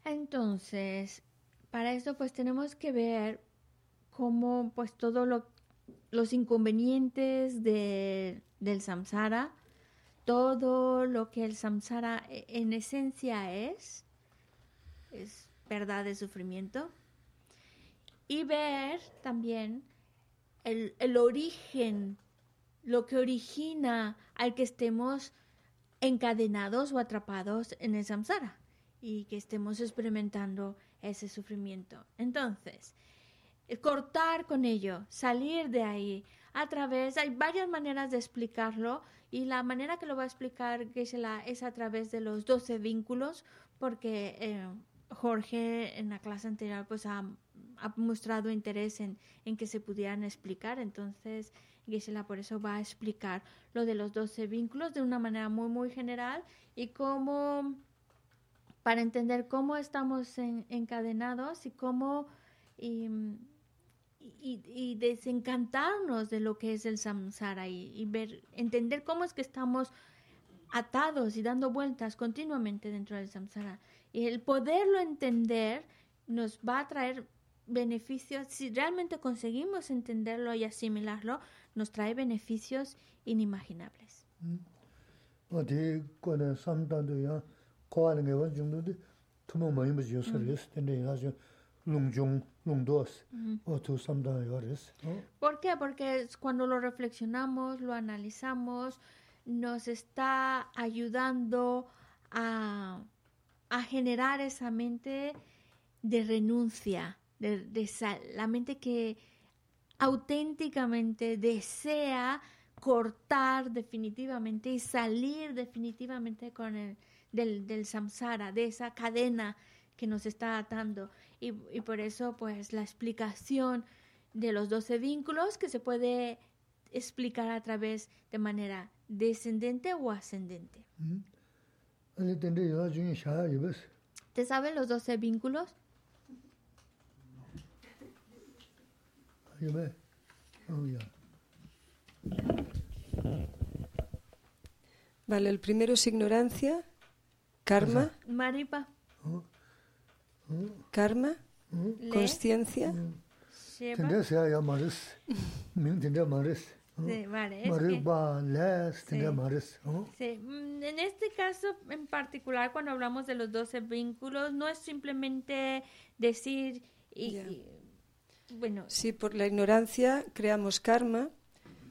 Entonces, para eso pues tenemos que ver cómo pues todos lo, los inconvenientes de, del samsara, todo lo que el samsara e, en esencia es, es verdad de sufrimiento y ver también el, el, origen, lo que origina al que estemos encadenados o atrapados en el samsara y que estemos experimentando ese sufrimiento. Entonces, cortar con ello, salir de ahí a través, hay varias maneras de explicarlo y la manera que lo va a explicar Geshe-la es a través de los 12 vínculos porque eh, Jorge en la clase anterior pues ha, mostrado interés en, que se pudieran explicar, entonces Gisela por eso va a explicar lo de los 12 vínculos de una manera muy muy general y cómo para entender cómo estamos encadenados y cómo y, y- y desencantarnos de lo que es el samsara y, y ver, entender cómo es que estamos atados y dando vueltas continuamente dentro del samsara. Y el poderlo entender nos va a traer beneficios, si realmente conseguimos entenderlo y asimilarlo, nos trae beneficios inimaginables. 어 Mm. Mm-hmm. o tu ¿Por qué? Porque cuando lo reflexionamos, lo analizamos, nos está ayudando a, a generar esa mente de renuncia, de, de la mente que auténticamente desea cortar definitivamente y salir definitivamente con el del, del samsara, de esa cadena que nos está atando. Y, y, por eso, pues, la explicación de los doce vínculos que se puede explicar a través de manera descendente o ascendente. ¿Te saben los doce vínculos? Vale, el primero es ignorancia, Karma. Maripa. Karma. Conciencia. Tendría sea ya mares. Tendría mares. Sí, vale. Es que, sí. Mm, en este caso en particular, cuando hablamos de los 12 vínculos, no es simplemente decir. Y, yeah. y, bueno. Sí, por la ignorancia creamos karma.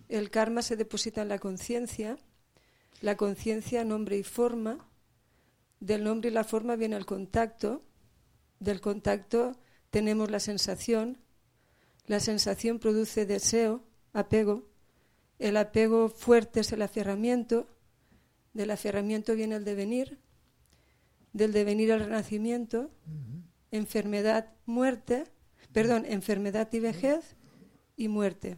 El karma se deposita en la conciencia. La conciencia, nombre y forma del nombre y la forma viene el contacto, del contacto tenemos la sensación, la sensación produce deseo, apego, el apego fuerte es el aferramiento, del aferramiento viene el devenir, del devenir el renacimiento, enfermedad, muerte, perdón, enfermedad y vejez y muerte.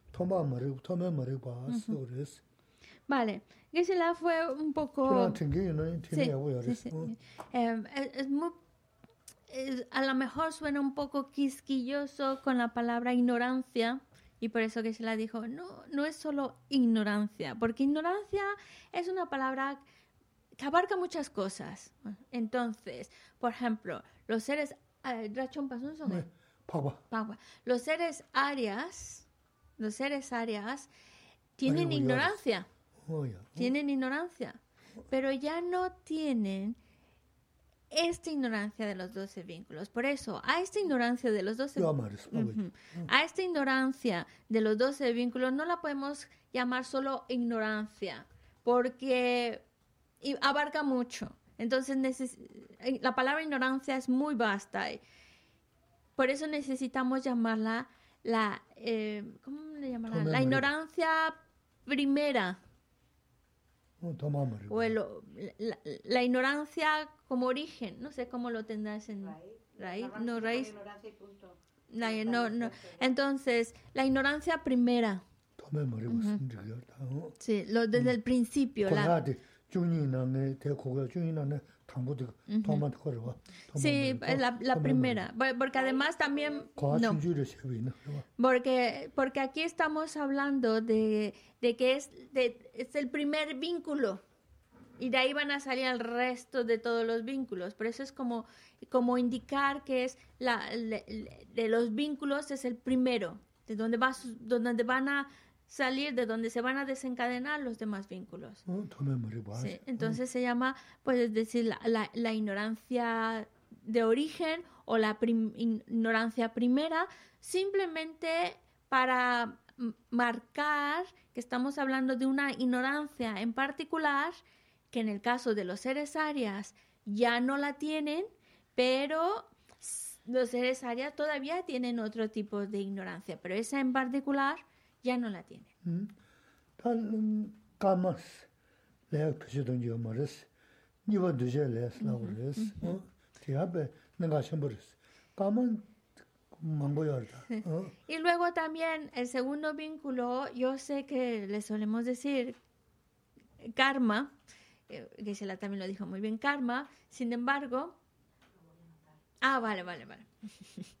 toma maru, toma maru ba, so. Vale, Gisela fue un poco... Sí, sí, sí. Eh, es muy... A lo mejor suena un poco quisquilloso con la palabra ignorancia y por eso Gisela dijo, no, no es solo ignorancia, porque ignorancia es una palabra que abarca muchas cosas. Entonces, por ejemplo, los seres... Eh, Los seres arias los seres arias tienen ignorancia. Tienen ignorancia. Pero ya no tienen esta ignorancia de los doce vínculos. Por eso, a esta ignorancia de los doce vínculos, a esta ignorancia de los doce vínculos no la podemos llamar solo ignorancia, porque abarca mucho. Entonces, eh, la palabra ignorancia es muy vasta. Por eso necesitamos llamarla la eh, ¿cómo le llamarán? La ignorancia primera. O el, la, ignorancia como origen, no sé cómo lo tendrás en raíz, no raíz. La, no, no. Entonces, la ignorancia primera. Sí, lo, desde el principio. Sí, la, la primera, porque además también... No, porque, porque aquí estamos hablando de, de que es, de, es el primer vínculo. Y de ahí van a salir el resto de todos los vínculos, pero eso es como, como indicar que es la, de los vínculos es el primero, de donde, vas, donde van a salir de donde se van a desencadenar los demás vínculos. Sí, entonces se llama, pues es decir, la, la, la ignorancia de origen o la prim ignorancia primera, simplemente para marcar que estamos hablando de una ignorancia en particular, que en el caso de los seres arias ya no la tienen, pero los seres arias todavía tienen otro tipo de ignorancia, pero esa en particular ya no la rā. Y luego también el segundo vínculo, yo sé que le solemos decir karma, eh, Sheila también lo dijo muy bien, karma, sin embargo, ah, vale, vale, vale.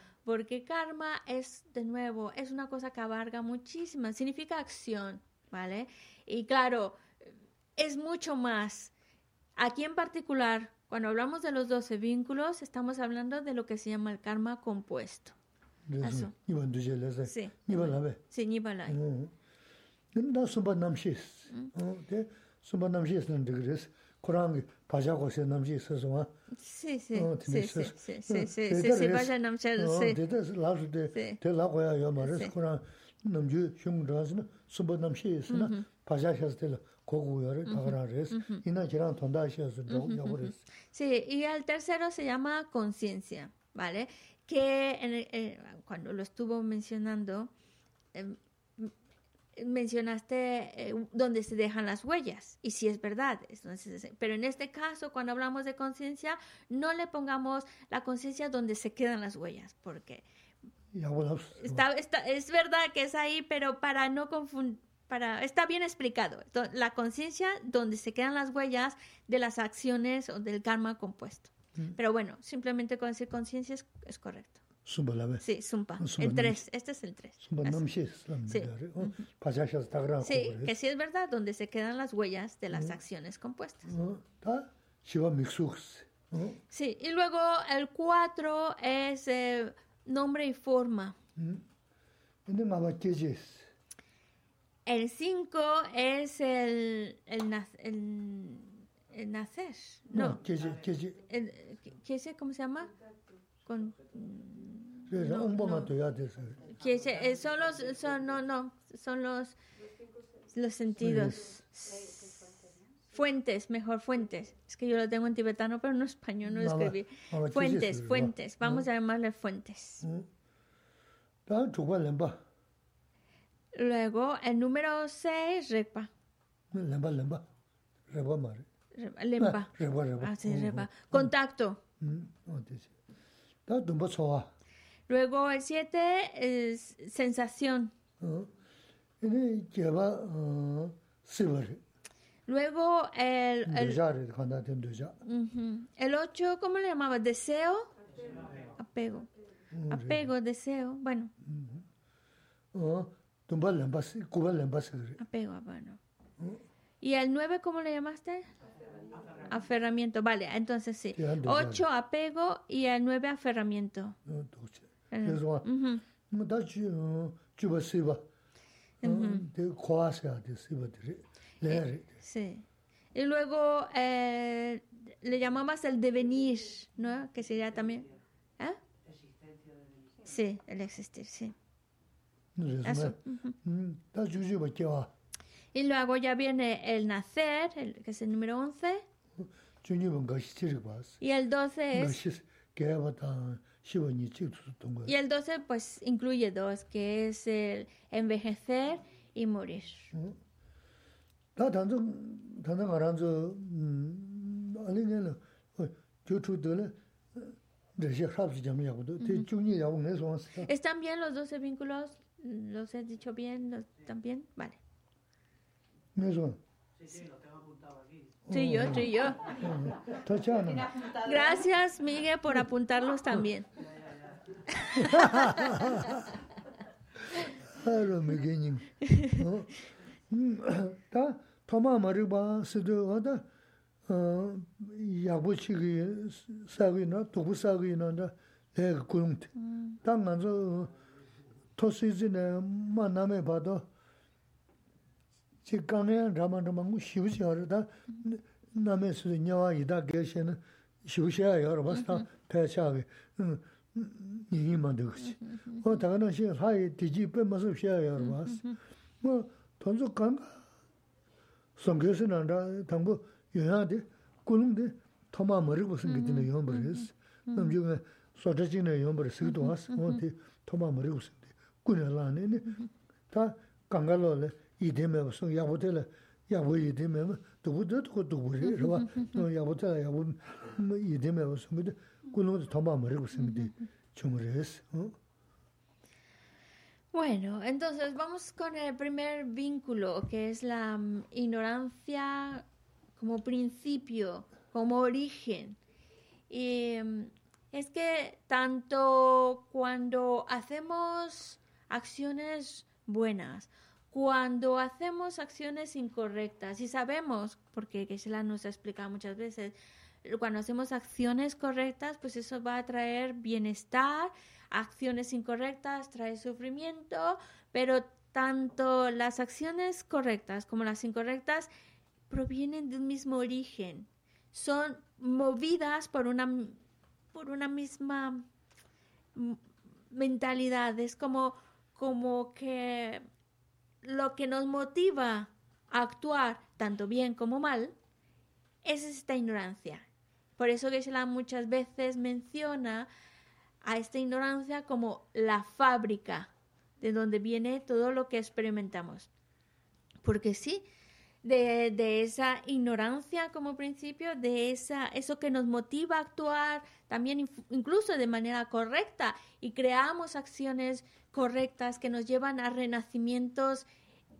porque karma es, de nuevo, es una cosa que abarca muchísimas, significa acción, ¿vale? Y claro, es mucho más. Aquí en particular, cuando hablamos de los 12 vínculos, estamos hablando de lo que se llama el karma compuesto. Eso. Sí. Sí, Nibalai. 나 Kurangi paja kose namshis saswa. Sí, sí, Oh, sí, tienes sí, eso. sí, sí, Oh, sí, te sí, da sí, res. vaya Namchel, sí. Te te lasu te Sí. te la goya yo mares Sí. kuran namju shung ras na sumpa namshis na paja shas te la kogu yore tagara res. Ina jiran tonda shas yo res. Sí, y el tercero se llama conciencia, ¿vale? Que en el- eh, cuando lo estuvo mencionando, m- mencionaste eh, donde se dejan las huellas, y sí es verdad, entonces, pero en este caso, cuando hablamos de conciencia, no le pongamos la conciencia donde se quedan las huellas, porque. Está, está- es verdad que es ahí, pero para no confundir, para, está bien explicado. Do- La conciencia donde se quedan las huellas de las acciones o del karma compuesto. Pero bueno, simplemente con decir conciencia es, es correcto. La be. Sí, Sumpa. Sumpa El no- 3, este es el 3. Sumpa namshis lam Sí. yore. Paja shas tagara Sí, que sí es verdad, donde se quedan las huellas de las acciones compuestas. Sí, y luego el 4 es eh, nombre y forma. El 5 es el, el, el, el nacer. No, ¿qué es? ¿Cómo se llama? Con, Eh, son los, son, no, no, son los, los sentidos. Fuentes, mejor fuentes. Es que yo lo tengo en tibetano, pero no en español, no lo escribí. nada, ¿qué Fuentes, fuentes. Vamos a llamarle fuentes. Lemba. Luego, el número 6, repa. Lemba lemba. Mare. Repa, lempa. Reba reba. Ah, sí, repa. Contacto. Luego, el 7 es sensación. Siva re. Luego, el, el, el 8, ¿cómo le llamaba? Deseo. Apego. Apego, deseo. Bueno, re. apego, bueno. ¿Y el 9, cómo le llamaste? Aferramiento. Vale, entonces sí. Sí, ando, 8, apego y el 9, aferramiento. De de. Sí. Y luego eh, le llamamos el devenir, ¿no? Que sería también. ¿Eh? Sí, el existir, sí. Eso. kiwa. Y luego ya viene el nacer, el, que es el número 11. Chunyi ba ngashi chirik bas. Y el 12 es. Y el 12 pues incluye dos, que es el envejecer y morir. Tā tānda, tānda ngā rāndzō, āli ngā lā, kio chū tō lā, rāshī xāb sī jami yāgu tō, tē chūnyi yāgu ngā sō ngā sī. ¿Están bien los 12 vínculos? ¿Los he dicho bien? ¿Los, ¿Están bien? Vale. Ngā sō ngā. Sí, yo, sí, yo. Tā chā chi kāngyā rāma rāma ngu shivshī yā rā, tā nāme sūdhī ñāwā yidā gēshē na shivshī yā yā rā, bās tā pēchā gē, nīgī mā dhī kuchī. Wā tā kā na shī rā yī tījī pē mā sūp shī yā yā rā bās. Wā tōnsu kāngyā sōngyō sī nā rā, tāngbō yōyā dī, kūlung dī, tōmā mā rī gu sīngi dī na yōng bā rīs. Nām yō gā sōtā chī na yōng bā rī sīg tō wās, wā tī tōmā mā rī gu sīngi dī, kūnyā lā nī, tā kāngyā lō lē, Bueno, entonces vamos con el primer vínculo, que es la mm, ignorancia como principio, como origen. Y mm, es que tanto cuando hacemos acciones buenas, cuando hacemos acciones incorrectas, y sabemos, porque Geshe-la nos ha explicado muchas veces, cuando hacemos acciones correctas, pues eso va a traer bienestar, acciones incorrectas trae sufrimiento, pero tanto las acciones correctas como las incorrectas provienen de un mismo origen, son movidas por una, por una misma mentalidad, es como, como que lo que nos motiva a actuar tanto bien como mal es esta ignorancia. Por eso que la muchas veces menciona a esta ignorancia como la fábrica de donde viene todo lo que experimentamos. Porque sí, de, de, esa ignorancia como principio, de esa, eso que nos motiva a actuar también incluso de manera correcta y creamos acciones correctas que nos llevan a renacimientos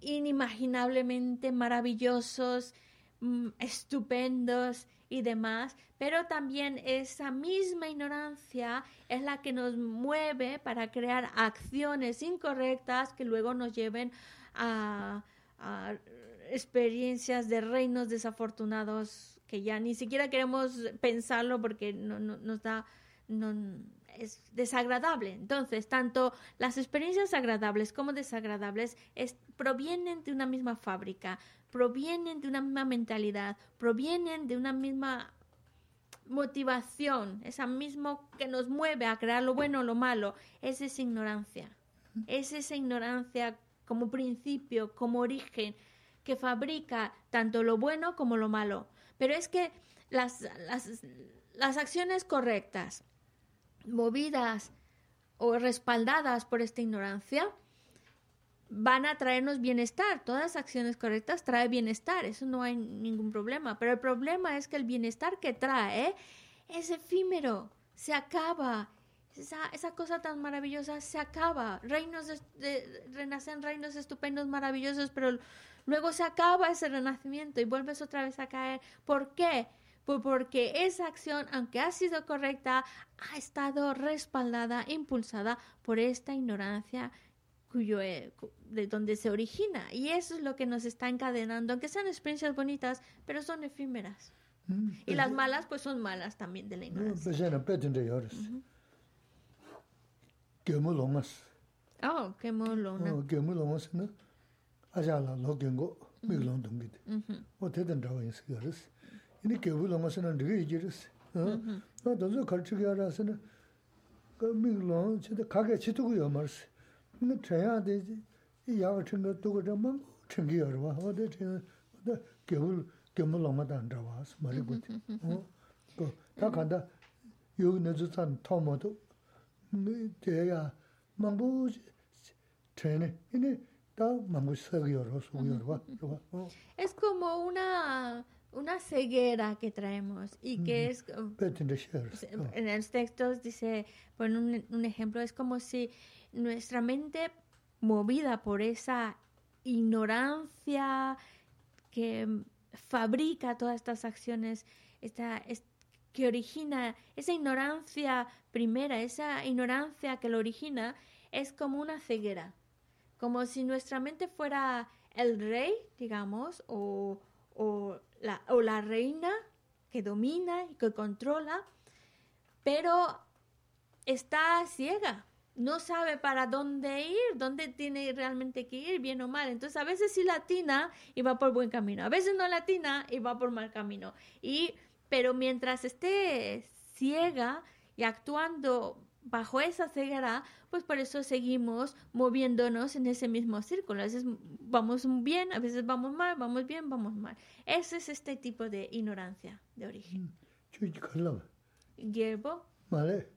inimaginablemente maravillosos, mm, estupendos y demás, pero también esa misma ignorancia es la que nos mueve para crear acciones incorrectas que luego nos lleven a, a experiencias de reinos desafortunados que ya ni siquiera queremos pensarlo porque no, no, nos da no, es desagradable. Entonces, tanto las experiencias agradables como desagradables es, provienen de una misma fábrica, provienen de una misma mentalidad, provienen de una misma motivación, esa mismo que nos mueve a crear lo bueno o lo malo, es esa ignorancia. Es esa ignorancia como principio, como origen, que fabrica tanto lo bueno como lo malo. Pero es que las, las, las acciones correctas, movidas o respaldadas por esta ignorancia, van a traernos bienestar. Todas las acciones correctas traen bienestar, eso no hay ningún problema. Pero el problema es que el bienestar que trae es efímero, se acaba. Esa, esa cosa tan maravillosa se acaba. Reinos de, renacen reinos estupendos, maravillosos, pero luego se acaba ese renacimiento y vuelves otra vez a caer. ¿Por qué? Pues porque esa acción, aunque ha sido correcta, ha estado respaldada, impulsada por esta ignorancia cuyo, eh, de donde se origina. Y eso es lo que nos está encadenando, aunque sean experiencias bonitas, pero son efímeras. Mm, y las malas, pues son malas también de la ignorancia. 아자라 로겐고 미글론 동기데. 뭐 대단 자와 있으거스 이니 개불로마서는 되게 이지르스. 어? 도저 걸치게 알아서는 그 미글론 진짜 가게 치두고요 말스. 근데 돼야 되지. 이 야가 챙겨 두고 좀만 챙겨 알아 어디 챙겨 개불 개물로마다 안 자와. 말이고 어?다 간다. 여기 내주산 토마토 네 대야 망부 되네. 이니 Es como una, una ceguera que traemos y que es... En los textos dice, por un, un ejemplo, es como si nuestra mente movida por esa ignorancia que fabrica todas estas acciones, esta, que origina esa ignorancia primera, esa ignorancia que lo origina, es como una ceguera como si nuestra mente fuera el rey, digamos, o, o, la, o la reina que domina y que controla, pero está ciega, no sabe para dónde ir, dónde tiene realmente que ir, bien o mal. Entonces a veces sí latina y va por buen camino, a veces no latina y va por mal camino. Y, pero mientras esté ciega y actuando bajo esa ceguera, pues por eso seguimos moviéndonos en ese mismo círculo. A veces vamos bien, a veces vamos mal, vamos bien, vamos mal. Ese es este tipo de ignorancia de origen. Gerbo. Vale.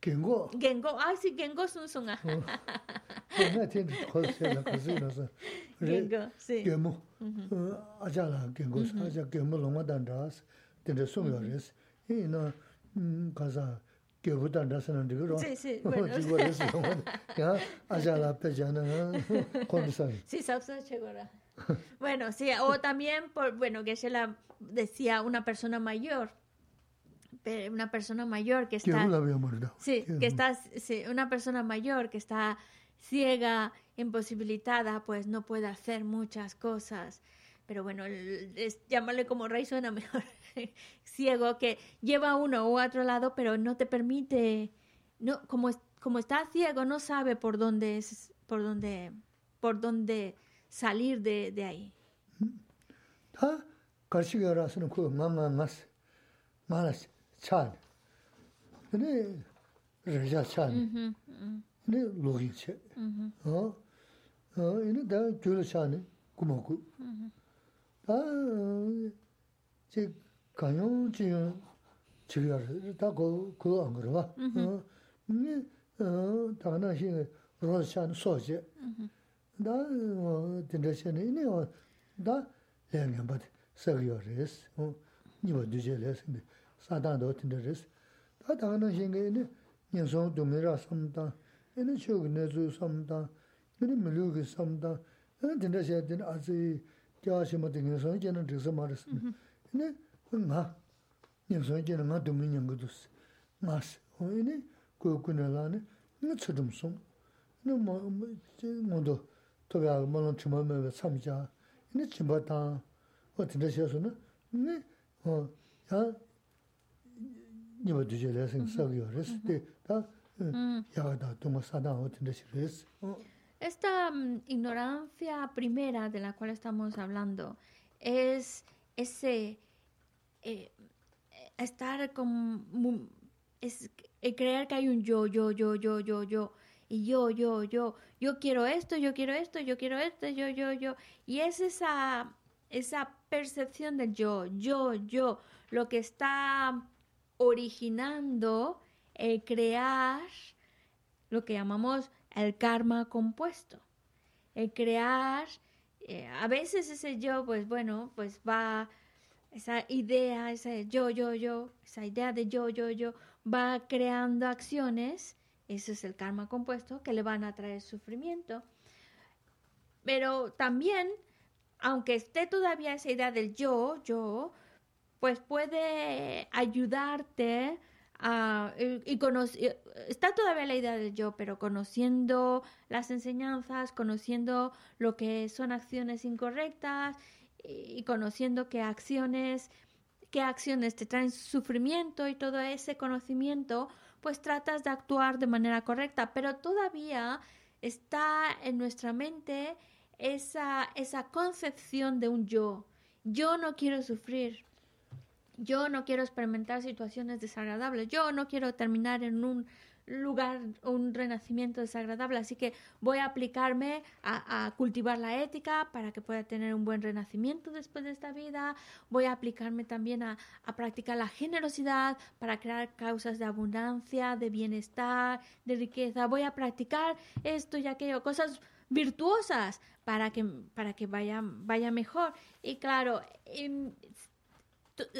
Gengo. Gengo. Ah, sí, Gengo son son. No tiene cosa la cocina. Gengo, sí. Gemo. Allá la Gengo, allá Gemo lo mandan das. Tiene son los. Y no casa Sí, sí, bueno. Sí, Bueno, sí, o también, por, bueno, que se la decía una persona mayor, una persona mayor que está... Sí, que está, sí, una persona mayor que está ciega, imposibilitada, pues no puede hacer muchas cosas. Pero bueno, es, llamarle como rey suena mejor. ciego que lleva a uno u otro lado, pero no te permite, no, como, como está ciego, no sabe por dónde es, por dónde, por dónde salir de, de ahí. 가요 지금 지가 다고 그거 안 그래 봐. 네. 어 당나시 로션 소지. 나 진짜시네 이네요. 다 내면 봐. 서요레스. 어 니가 두제레스인데 사단도 tinderes. 다 당나시 이네 년소 도메라 섬다. 이네 쇼그네 주 섬다. 이네 밀루기 섬다. 진짜시 된 아지 캬시마 되는 소리 저는 드서 말았습니다. 네. Esta ignorancia primera de la cual estamos hablando es ese eh, estar con es creer que hay un yo, yo, yo, yo, yo, yo y yo, yo, yo, yo quiero esto, yo quiero esto, yo quiero esto, yo, yo, yo y es esa esa percepción del yo, yo, yo, lo que está originando el crear lo que llamamos el karma compuesto. El crear, eh, a veces ese yo, pues bueno, pues va, esa idea, ese yo, yo, yo, esa idea de yo, yo, yo, va creando acciones, ese es el karma compuesto, que le van a traer sufrimiento. Pero también, aunque esté todavía esa idea del yo, yo, pues puede ayudarte a, y, está todavía la idea del yo, pero conociendo las enseñanzas, conociendo lo que son acciones incorrectas y conociendo qué acciones, qué acciones te traen sufrimiento y todo ese conocimiento, pues tratas de actuar de manera correcta, pero todavía está en nuestra mente esa, esa concepción de un yo. Yo no quiero sufrir, yo no quiero experimentar situaciones desagradables, yo no quiero terminar en un lugar, un renacimiento desagradable, así que voy a aplicarme a, cultivar la ética para que pueda tener un buen renacimiento después de esta vida, voy a aplicarme también a, practicar la generosidad para crear causas de abundancia, de bienestar, de riqueza, voy a practicar esto y aquello, cosas virtuosas para que, para que vaya, vaya mejor. Y claro,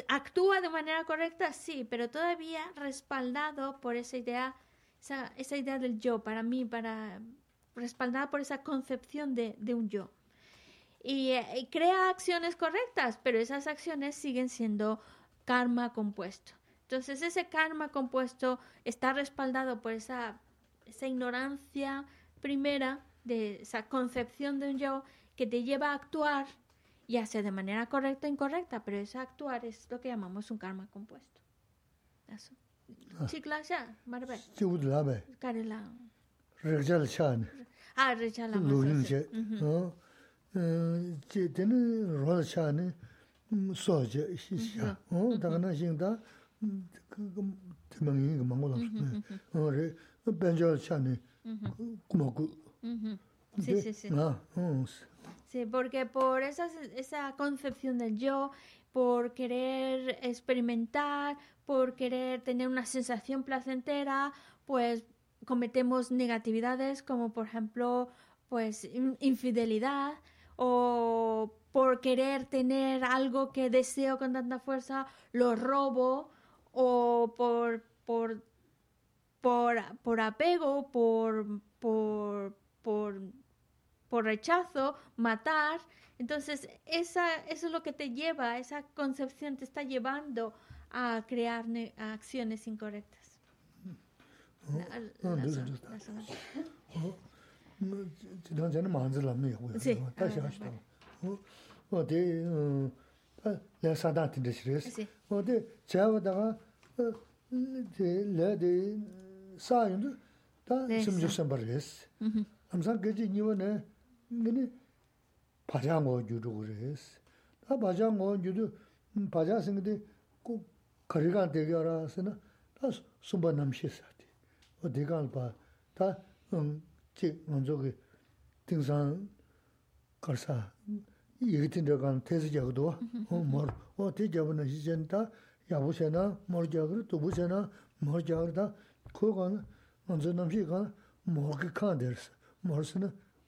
actúa de manera correcta, sí, pero todavía respaldado por esa idea, esa, idea del yo, para mí, para respaldada por esa concepción de, un yo. Y, eh, crea acciones correctas, pero esas acciones siguen siendo karma compuesto. Entonces ese karma compuesto está respaldado por esa, esa ignorancia primera de esa concepción de un yo que te lleva a actuar ya sea de manera correcta o incorrecta, pero ese actuar es lo que llamamos un karma compuesto. Eso. Chikla sha, marabay? Chikut labay. Kari la. Rikchal sha ni. A, ah, rikchal la. Lugin che. Mm-hmm. Eh, che, teni rol sha ni mm, so che, shi sha. Daga na shing da, timangi ka mangu lam mm-hmm, mm-hmm. re, banjo sha ni kumaku. Sí, sí, sí. Sí, porque por esa, esa concepción del yo, por querer experimentar, por querer tener una sensación placentera, pues cometemos negatividades como por ejemplo pues in- infidelidad o por querer tener algo que deseo con tanta fuerza lo robo o por por por, por apego por por por por rechazo, matar. Entonces, esa, eso es lo que te lleva, esa concepción te está llevando a crear ne- a acciones incorrectas. Ah, Sí. 바자 뭐 주로 그랬어. 나 바자 뭐 주도 바자 생데 꼭 거리가 되게 알아서나 다 숨바 남시사디. 어디가 봐. 다 음, 지 먼저 그 등산 걸사 얘기된 데간 테스자고도 어 뭐, 어 대접은 시젠다 야보세나 머자그르 또 보세나 머자그다 그거는 먼저 남시가 뭐게 칸데스. 머스는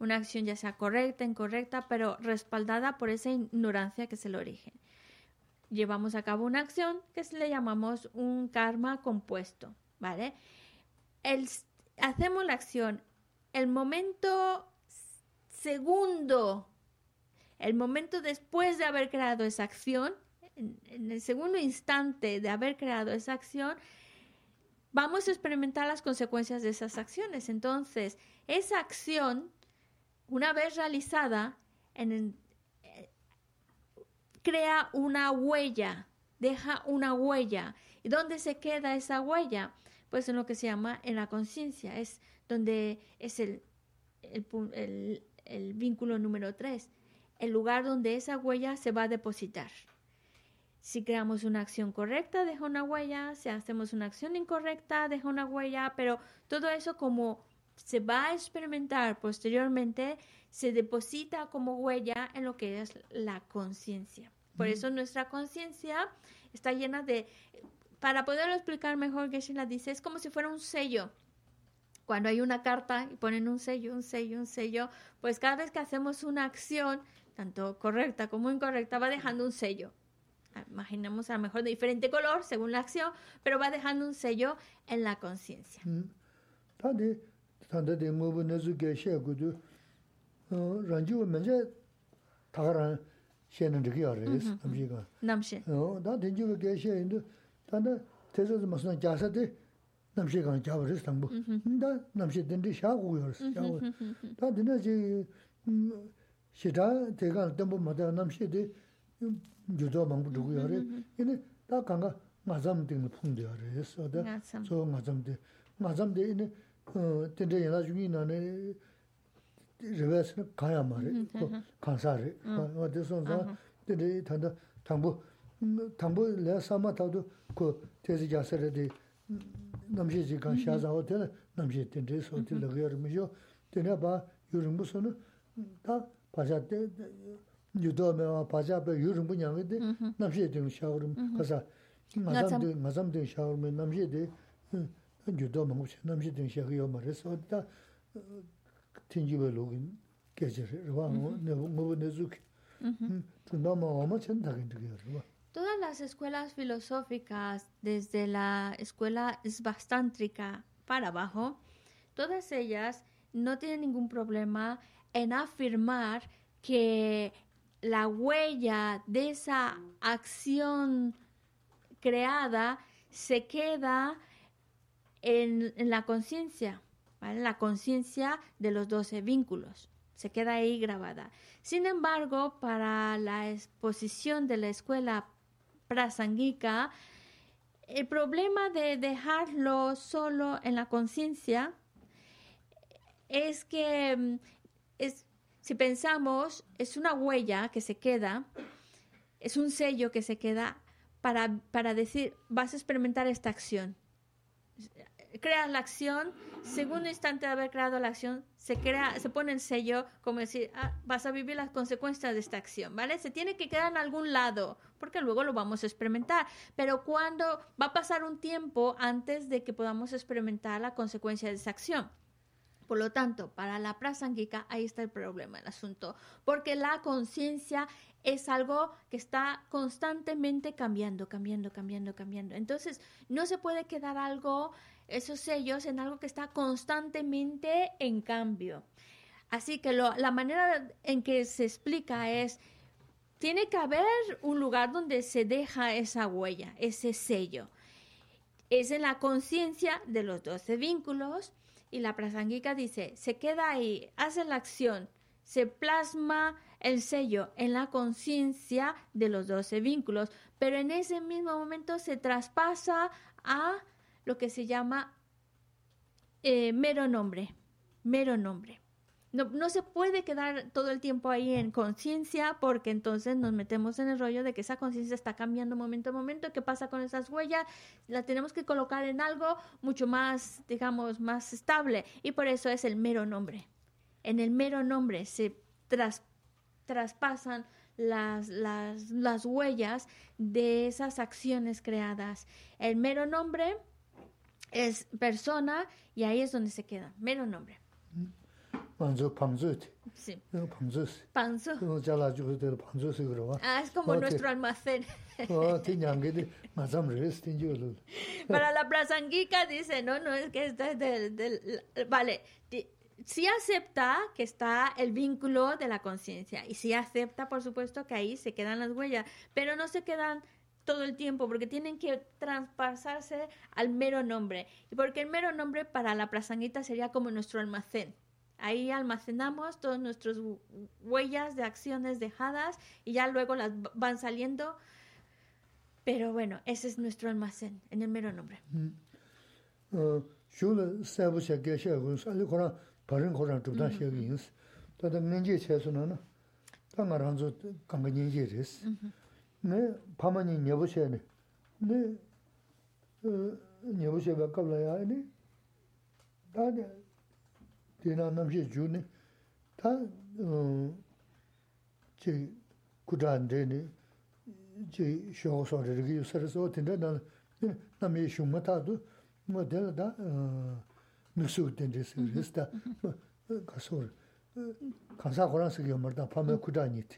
Una acción ya sea correcta, incorrecta, pero respaldada por esa ignorancia que es el origen. Llevamos a cabo una acción que le llamamos un karma compuesto, ¿vale? El, hacemos la acción, el momento segundo, el momento después de haber creado esa acción, en, en el segundo instante de haber creado esa acción, vamos a experimentar las consecuencias de esas acciones. Entonces, esa acción, una vez realizada, eh, crea una huella, deja una huella. ¿Y dónde se queda esa huella? Pues en lo que se llama en la conciencia, es donde es el- el vínculo número tres, el lugar donde esa huella se va a depositar. Si creamos una acción correcta, deja una huella. Si hacemos una acción incorrecta, deja una huella. Pero todo eso como se va a experimentar posteriormente, se deposita como huella en lo que es la conciencia. Por eso nuestra conciencia está llena de... Para poderlo explicar mejor, Geshe-la dice, es como si fuera un sello. Cuando hay una carta y ponen un sello, un sello, un sello, pues cada vez que hacemos una acción, tanto correcta como incorrecta, va dejando un sello. Imaginemos a lo mejor de diferente color según la acción, pero va dejando un sello en la conciencia. 다 tanda de ngubu nazu ge she gudu ranji wa menze tagaran she nandiki ya reyes, namshi mm-hmm. ka. Namshi. Da tenji wa ge she indu, tanda tesa zi masuna jasa de namshi ka jaba reyes tangbu. Mm-hmm. Mm, da namshi tenji sha gu ya reyes, mm-hmm. mm, Da dina zi shita teka tenpo mata namshi de mm, yuzo mangbu dhugu ya reyes. Ini da kanga ngazam tingi pungdi ya reyes. So ngazam de, ngazam de ini tenze yana shungi nane rewesne kaya ma re, kansa re. Wade sonza tenze tanda tangbo, tangbo le sama tawdo ko tezi gyasa re de namshe ji kan sha zaho tena namshe tenze so te lagaya rimi yo. Tena ba yurimbu sonu ta pasha te yudo mewa pasha pe yurimbu nyangi de namshe tenze sha urimi kasa. Ngazam tenze sha urimi namshe de shi, Todas las escuelas filosóficas, desde la escuela para abajo, todas ellas no tienen ningún problema en afirmar que la huella de esa acción creada se queda en, la conciencia. La conciencia de los doce vínculos. Se queda ahí grabada. Sin embargo, para la exposición de la escuela prasanguica, el problema de dejarlo solo en la conciencia es que mm, es, si pensamos, es una huella que se queda, es un sello que se queda para, para decir, vas a experimentar esta acción. Creas la acción, segundo instante de haber creado la acción, se crea, se pone el sello como decir, ah, vas a vivir las consecuencias de esta acción, ¿vale? Se tiene que quedar en algún lado, porque luego lo vamos a experimentar. Pero cuando va a pasar un tiempo antes de que podamos experimentar la consecuencia de esa acción. Por lo tanto, para la prasanguica ahí está el problema, el asunto, porque la conciencia es algo que está constantemente cambiando, cambiando, cambiando, cambiando. Entonces, no se puede quedar algo, esos sellos, en algo que está constantemente en cambio. Así que la manera en que se explica es, tiene que haber un lugar donde se deja esa huella, ese sello. Es en la conciencia de los doce vínculos y la prasanguica dice, se queda ahí, hace la acción, se plasma el sello en la conciencia de los doce vínculos, pero en ese mismo momento se traspasa a lo que se llama eh, mero nombre, mero nombre. No, no se puede quedar todo el tiempo ahí en conciencia porque entonces nos metemos en el rollo de que esa conciencia está cambiando momento a momento. ¿Qué pasa con esas huellas? La tenemos que colocar en algo mucho más, digamos, más estable y por eso es el mero nombre. En el mero nombre se tras- traspasan las, las, las huellas de esas acciones creadas. El mero nombre es persona y ahí es donde se queda. Mero nombre. Panzo, panzo. Sí. Panzo. Panzo. Ya la yo de panzo seguro. Ah, es como ah, nuestro almacén. Ah, para la plazanguica dice, no, no, es que esta es del, del vale, sí acepta que está el vínculo de la conciencia y sí acepta, por supuesto, que ahí se quedan las huellas, pero no se quedan todo el tiempo porque tienen que traspasarse al mero nombre y porque el mero nombre para la plazanguita sería como nuestro almacén. Ahí almacenamos todas nuestras huellas de acciones dejadas y ya luego las van saliendo. Pero bueno, ese es nuestro almacén, en el mero nombre. Uh, -huh. dēnā nāmshē jū nē, tā chē kudān dē nē, chē shōng sōng rē rīgī yu sā rā sō, tēnā nāmshē shūng mā tā tū, mā dēnā tā nūk sū dēn dē sī rī sī tā, kā sō rī, kānsā khurāng sī kī yu mā rā tā, pā mē kudān yī tī,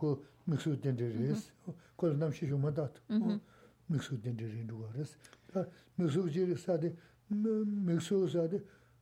kō nūk sū dēn dē rī sī, kō rā nāmshē shūng mā tā tū, nūk sū dēn dē rī rī rī rī rī rī rī rī rī rī rī rī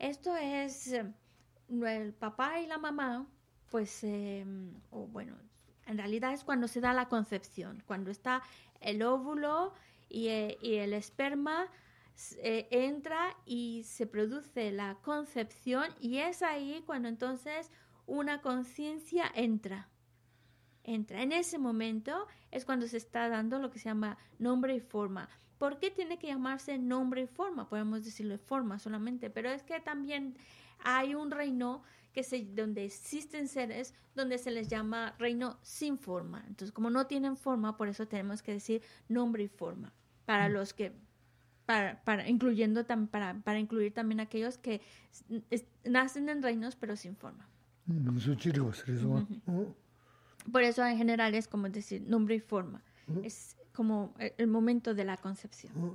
Esto es em, el papá y la mamá, pues, em, o bueno, en realidad es cuando se da la concepción, cuando está el óvulo y, eh, el esperma eh, entra y se produce la concepción y es ahí cuando entonces una conciencia entra entra. En ese momento es cuando se está dando lo que se llama nombre y forma. ¿Por qué tiene que llamarse nombre y forma? Podemos decirle forma solamente, pero es que también hay un reino que se, donde existen seres donde se les llama reino sin forma. Entonces, como no tienen forma, por eso tenemos que decir nombre y forma. Para los que para, para, incluyendo para, para, incluir también aquellos que nacen en reinos pero sin forma. Mm -hmm. Por eso en general es como decir nombre y forma. Es como el, momento de la concepción. Uh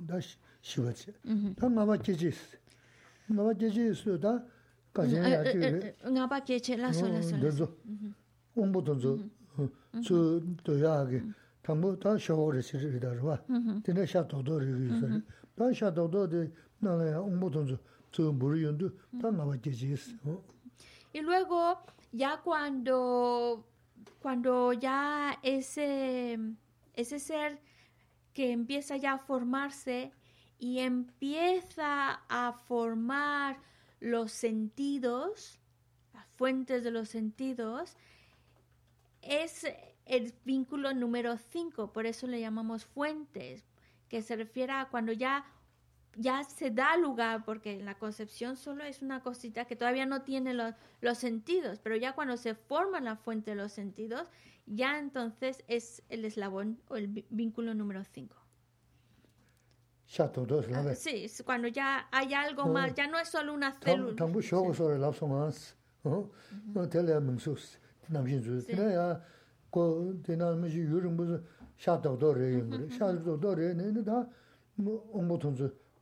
-huh. Y luego, ya cuando, cuando ya ese ese ser que empieza ya a formarse y empieza a formar los sentidos, las fuentes de los sentidos, es el vínculo número 5, por eso le llamamos fuentes, que se refiere a cuando ya ya se da lugar, porque la concepción solo es una cosita que todavía no tiene los, los sentidos, pero ya cuando se forma la fuente de los sentidos, ya entonces es el eslabón o el vínculo número 5. Ah, sí, es cuando ya hay algo más, ya no es solo una célula.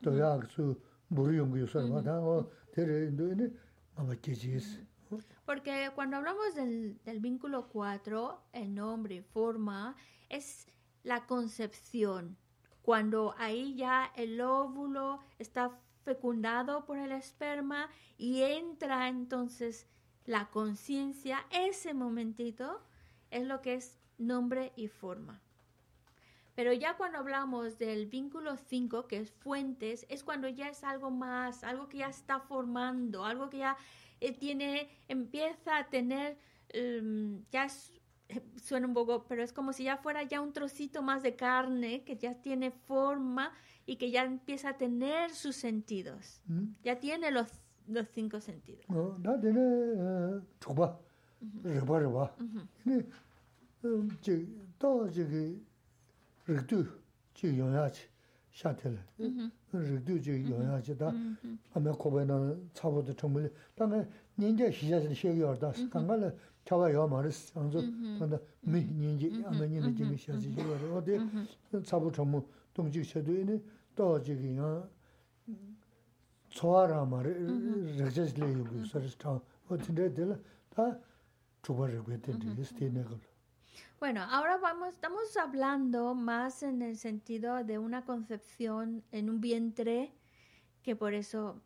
부 쇼고서를 납송한스 어 텔레 명수스 남신주 그래야 고 대나면 유름 무슨 샤도도를 연구 샤도도를 내는다 뭐 홍보통주 도야수 무리 연구소서 어 데레인도네 아마 계지스 Porque cuando hablamos del, del vínculo 4, el nombre y forma es la concepción. Cuando ahí ya el óvulo está fecundado por el esperma y entra entonces la conciencia, ese momentito es lo que es nombre y forma. Pero ya cuando hablamos del vínculo 5, que es fuentes, es cuando ya es algo más, algo que ya está formando, algo que ya eh, tiene, empieza a tener, um, ya es, eh, suena un poco, pero es como si ya fuera ya un trocito más de carne que ya tiene forma y que ya empieza a tener sus sentidos. Ya tiene los, los cinco sentidos. Oh, no, tiene, uh, uh -huh. 레바르바 네 저또 저기 르두 지 영야치 샤텔 르두 지 영야치다 아마 코베나 차보도 정말 당에 년제 시자스 시여다 강갈 차와 요 말스 안저 근데 미 년제 아마 년제 지 시자스 시여다 어디 차보 정말 동지 셔도이네 또 저기 어 초아라 말을 레저스레 요구 서스타 어딘데 다 초바르고 했던데 스테네글 Bueno, ahora vamos, estamos hablando más en el sentido de una concepción en un vientre, que por eso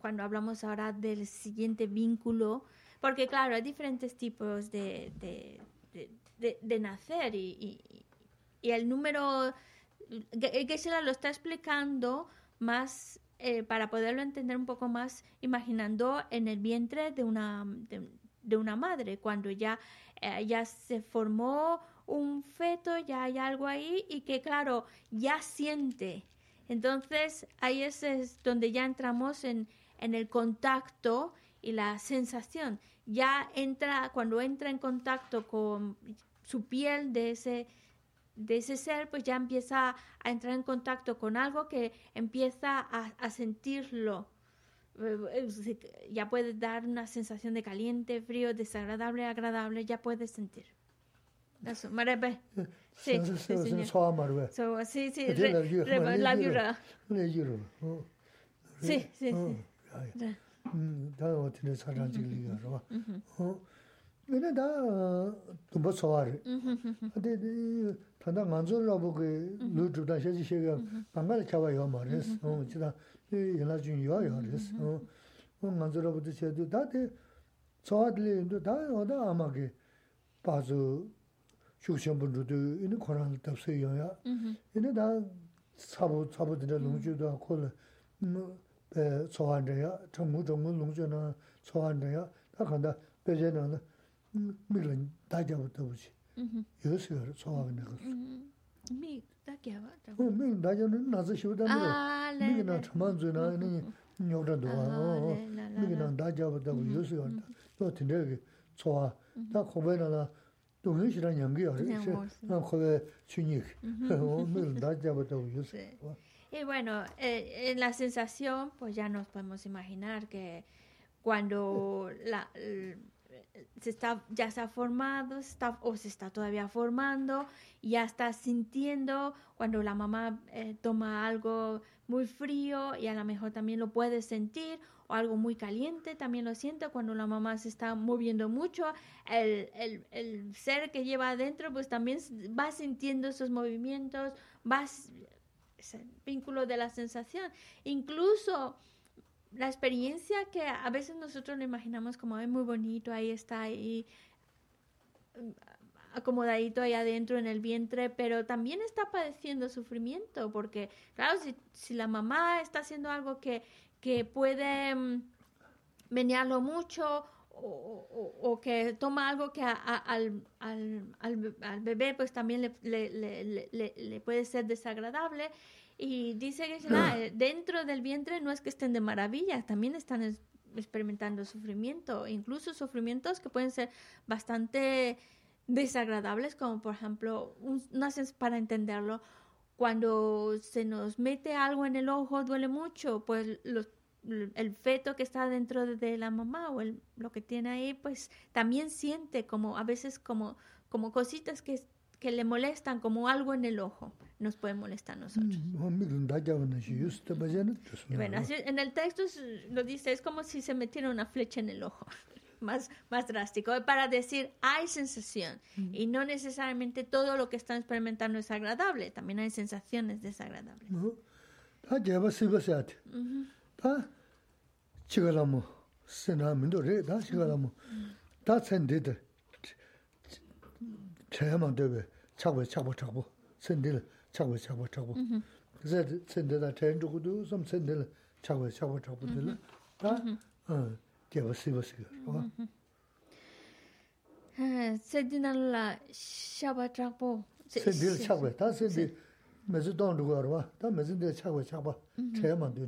cuando hablamos ahora del siguiente vínculo, porque claro, hay diferentes tipos de, de, de- nacer y, y- el número, que Geshe-la lo está explicando más eh, para poderlo entender un poco más, imaginando en el vientre de una, de, una madre, cuando ya, eh, ya se formó un feto, ya hay algo ahí y que claro, ya siente. Entonces ahí es, donde ya entramos en, en el contacto y la sensación. Ya entra, cuando entra en contacto con su piel de ese, de ese ser, pues ya empieza a entrar en contacto con algo que empieza a sentirlo. Eh, eh, se- Ya puede dar una sensación de caliente, frío, desagradable, agradable, ya puedes sentir. Eso, Marepe. Sí, sí, señor. 소아 말왜 So, sí, sí, Tiene re- la vieja, re- la la vieja. viura. 레지로 어 Sí, sí, 어 sí. 아이 음 다음 어떻게 사람들이가 봐 어. 근데 다 좀뭐 소화를. 근데 단단 만족하고 그 루트다 셔지 셔가 방갈 잡아요 말했어. 어, 지다 yinla jun yuwa yuwa res. O nganzu rabudu che du, da te tsawa dili yindu, da oda ama ki bazu shukshenpun rudu, yindu koran tabsa yuwa ya. Yindu da sabu, sabu dinda lungju da kola tsawa nda ya, changmu changmu lungju na tsawa nda ya, da kanda peche na mikla dajabu tabuchi. Yuwa y bueno en la sensación pues ya nos podemos imaginar que cuando la se está, ya se ha formado está, o se está todavía formando, ya está sintiendo cuando la mamá eh, toma algo muy frío y a lo mejor también lo puede sentir, o algo muy caliente también lo siente cuando la mamá se está moviendo mucho, el, el, el ser que lleva adentro pues también va sintiendo esos movimientos, va s- ese vínculo de la sensación. Incluso la experiencia que a veces nosotros lo imaginamos como es muy bonito, ahí está, ahí mm, acomodadito ahí adentro en el vientre, pero también está padeciendo sufrimiento, porque claro, si, si la mamá está haciendo algo que, que puede mm, menearlo mucho o, o- o que toma algo que a- a- al, al, al, al bebé pues también le, le, le, puede ser desagradable. Y dice que ah, eh, dentro del vientre no es que estén de maravilla, también están es- experimentando sufrimiento, incluso sufrimientos que pueden ser bastante desagradables, como por ejemplo, un- para entenderlo, cuando se nos mete algo en el ojo duele mucho, pues los el feto que está dentro de la mamá o el, lo que tiene ahí, pues también siente como a veces como, como cositas que, que le molestan, como algo en el ojo, nos puede molestar a nosotros. bueno, así, en el texto lo dice, es como si se metiera una flecha en el ojo. Más, más drástico, para decir hay sensación y no necesariamente todo lo que están experimentando es agradable, también hay sensaciones desagradables. Uh -huh. 다 지가라모 세나민도 레다 지가라모 다 센데들 제만 되베 차고 차고 차고 센데를 차고 차고 차고 그래서 센데다 텐주고도 좀 센데를 차고 차고 차고 들라 다어 제바 시바세가 어 세디날라 샤바트라포 센데를 차고 다 센데 매주 돈 두고 알아 다 매주데 차고 차고 제만 되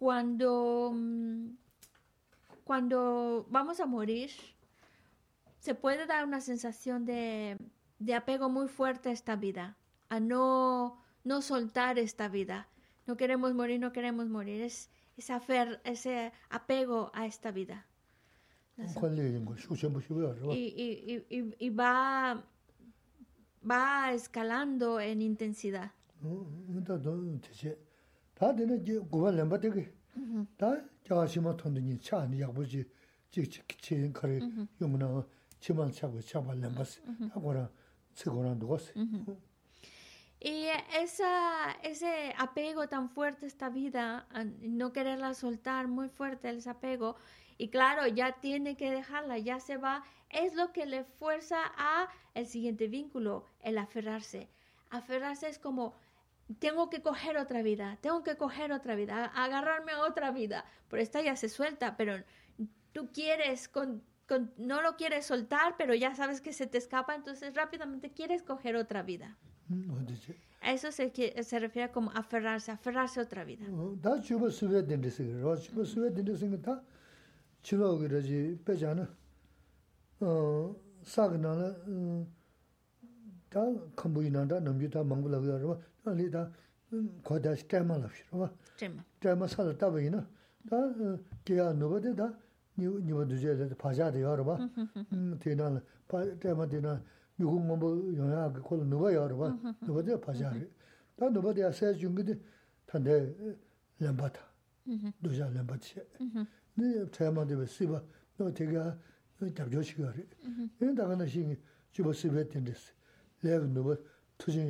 cuando, cuando vamos a morir, se puede dar una sensación de, de apego muy fuerte a esta vida, a no, no soltar esta vida. No queremos morir, no queremos morir. Es ese, afer, ese apego a esta vida. Y, y, y, y va, va escalando en intensidad. 어, 근데 대체 다 되는 이제 고발 넘버 되게. 다 자시마 통드니 차니 약보지 지지 거리 용나 치만 차고 차발 넘버스 하고라 세고라 누웠어. Y esa, ese apego tan fuerte a esta vida, a no quererla soltar, muy fuerte el apego, y claro, ya tiene que dejarla, ya se va, es lo que le fuerza a el siguiente vínculo, el aferrarse. Aferrarse es como, tengo que coger otra vida, tengo que coger otra vida, agarrarme a otra vida, pero esta ya se suelta, pero tú quieres, con, con, no lo quieres soltar, pero ya sabes que se te escapa, entonces rápidamente quieres coger otra vida. A eso se, se refiere como aferrarse, aferrarse a otra vida. 다 컴보이나다 넘비다 망불라 그러고 아니다. 음, 거다 스테마라 싫어. Chema. 테마 살다 따베이나. 다 기야 노버데다 니 니버도 제데 파자데 여러 봐. 음, 테나 파 테마 테나 미국 뭐 영야 그 콜 노버 여러 봐. 노버데 파자리. 다 노버데 세 중근데 탄데 렘바타. 도자 렘바치. 네 테마데 시바 너 되게 잡조시거리. 근데 다가나 신 주버 시베 텐데스. 레브 노버 투진야 동거지 레지를 다들 주어지면 레스를 어 laiga nubwa tujin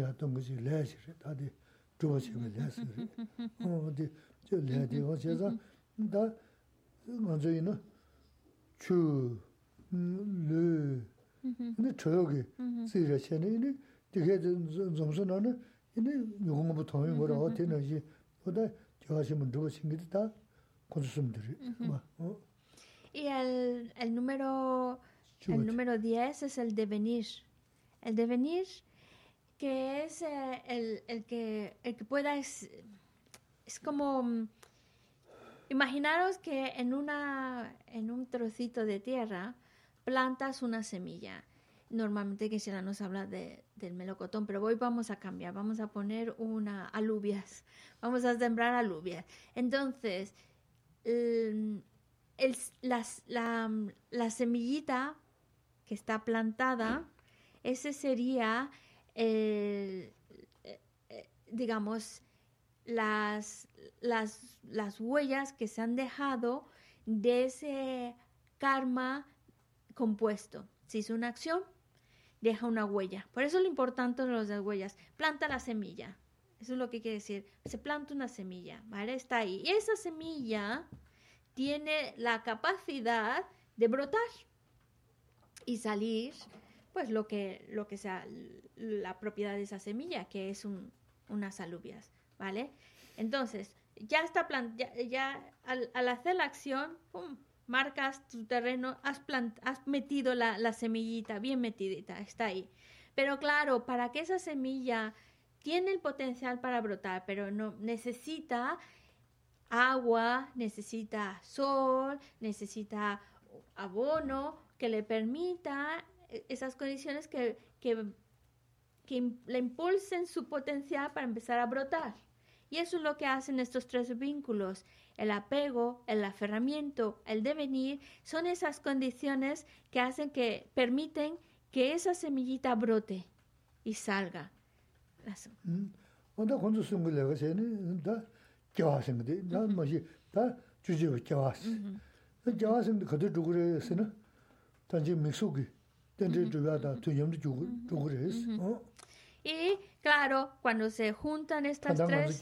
Y el, el número el número 10 es el devenir. El devenir que es eh, el, el, que el que pueda es, es como mm, imaginaros que en una en un trocito de tierra plantas una semilla. Normalmente se nos habla de, del melocotón, pero hoy vamos a cambiar, vamos a poner una alubias, vamos a sembrar alubias. Entonces, el, el, las, la, la, semillita que está plantada, ese sería, el, digamos, las, las, las huellas que se han dejado de ese karma compuesto. Si es una acción, deja una huella. Por eso lo importante de las huellas. Planta la semilla. Eso es lo que quiere decir. Se planta una semilla, ¿vale? Está ahí. Y esa semilla tiene la capacidad de brotar y salir, pues lo que, lo que sea la propiedad de esa semilla, que es un, unas alubias, ¿vale? Entonces, ya está plant ya, al, hacer la acción, ¡pum! marcas tu terreno, has, has metido la, la semillita, bien metidita, está ahí. Pero claro, para que esa semilla tiene el potencial para brotar, pero no necesita agua, necesita sol, necesita abono que le permita esas condiciones que, que, que, le impulsen su potencial para empezar a brotar. Y eso es lo que hacen estos tres vínculos. El apego, el aferramiento, el devenir, son esas condiciones que hacen que permiten que esa semillita brote y salga. Y claro, cuando se juntan estas tres,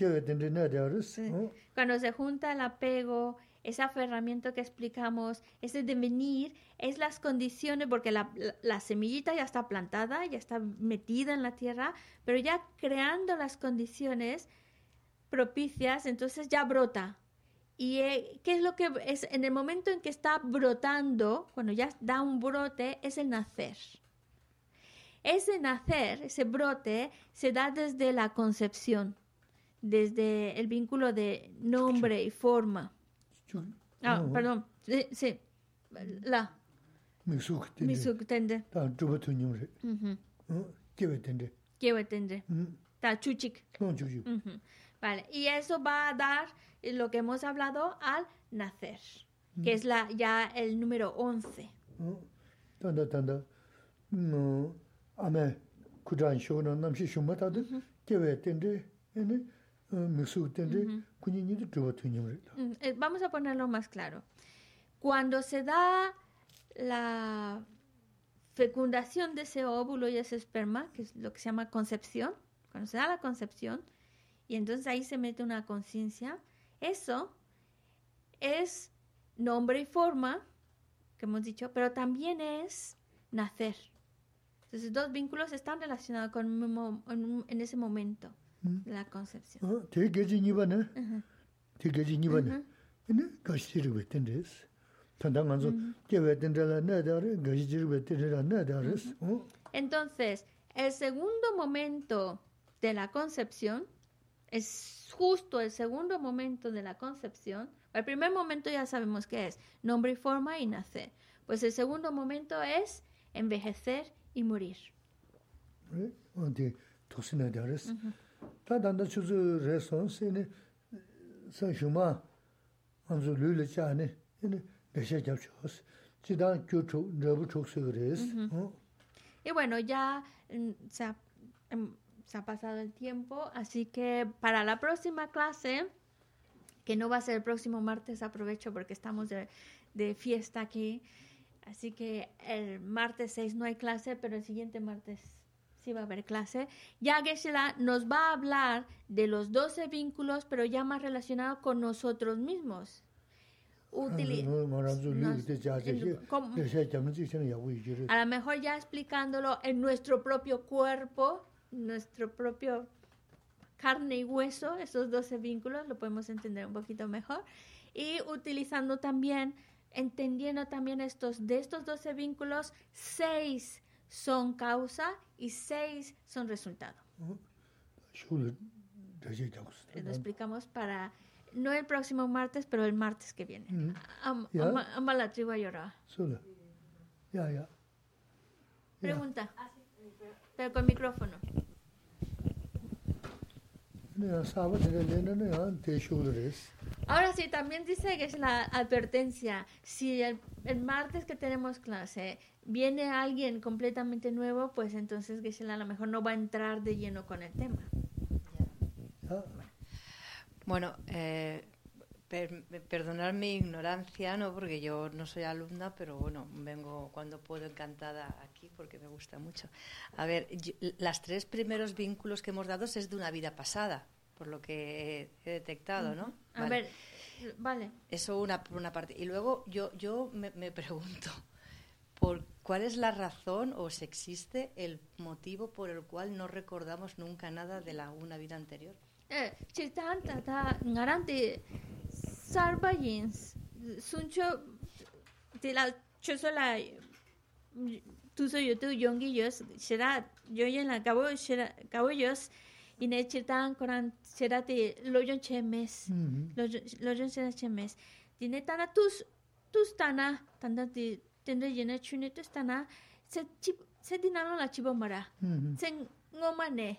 cuando se junta el apego, ese aferramiento que explicamos, ese devenir, es las condiciones, porque la, semillita ya está plantada, ya está metida en la tierra, pero ya creando las condiciones propicias, entonces ya brota, ¿Y eh, qué es lo que es? En el momento en que está brotando, cuando ya da un brote, es el nacer. Ese nacer, ese brote, se da desde la concepción, desde el vínculo de nombre y forma. Ah, perdón, sí, sí. la. Misuktende. Kiwetende. Ta chuchik. Vale, y eso va a dar lo que hemos hablado al nacer, que es la ya el número 11. Tanda tanda. No, ame kudan shono namshi shuma tanda kewe tende ene misu tende kunini de tuba Vamos a ponerlo más claro. Cuando se da la fecundación de ese óvulo y ese esperma, que es lo que se llama concepción, cuando se da la concepción, y entonces ahí se mete una conciencia. Eso es nombre y forma, que hemos dicho, pero también es nacer. Entonces, dos vínculos están relacionados con en, en ese momento de la concepción. Entonces, el segundo momento de la concepción es justo el segundo momento de la concepción. El primer momento ya sabemos qué es, nombre y forma y nacer. Pues el segundo momento es envejecer y morir. Y bueno, ya se ha, se ha pasado el tiempo, así que para la próxima clase, que no va a ser el próximo martes, aprovecho porque estamos de, de fiesta aquí, así que el martes 6 no hay clase, pero el siguiente martes sí va a haber clase. Ya Geshe-la nos va a hablar de los 12 vínculos, pero ya más relacionado con nosotros mismos. Utili- nos- a lo mejor ya explicándolo en nuestro propio cuerpo, nuestro propio carne y hueso, esos 12 vínculos, lo podemos entender un poquito mejor. Y utilizando también, entendiendo también estos, de estos 12 vínculos, 6 son causa y 6 son resultado. Lo explicamos para, no el próximo martes, pero el martes que viene. Am- Ya. ama- ama la tribu ya. Pregunta. Pero con micrófono. Nē, sāba tīrē lēnā nē, ān tē shūla rēs. Ahora sí, también dice que es la advertencia. Si el, el martes que tenemos clase viene alguien completamente nuevo, pues entonces Geshe-la a lo mejor no va a entrar de lleno con el tema. Ya, Bueno, eh, per- perdonar mi ignorancia, ¿no? Porque yo no soy alumna, pero bueno, vengo cuando puedo encantada aquí porque me gusta mucho. A ver, yo- las tres primeros vínculos que hemos dado es de una vida pasada, por lo que he, he detectado, ¿no? A Vale. ver, vale. Eso una, por una parte. Y luego yo, yo me, me pregunto, ¿por cuál es la razón o si existe el motivo por el cual no recordamos nunca nada de la una vida anterior? Eh, Sarbayins, Suncho, Tila, Chosola, Tuso Yotu, Yongillos, Shera, Yoyen la Cabo, Shera, Cabollos, y Nechetan, Coran, Shera, Loyon Chemes, Loyon Shera Chemes, Dinetana, Tus, Tus Tana, Tanda, Tendre Yena Chune, Tus Tana, Se Chip, Se Dinalo la Chibomara, Se Ngomane,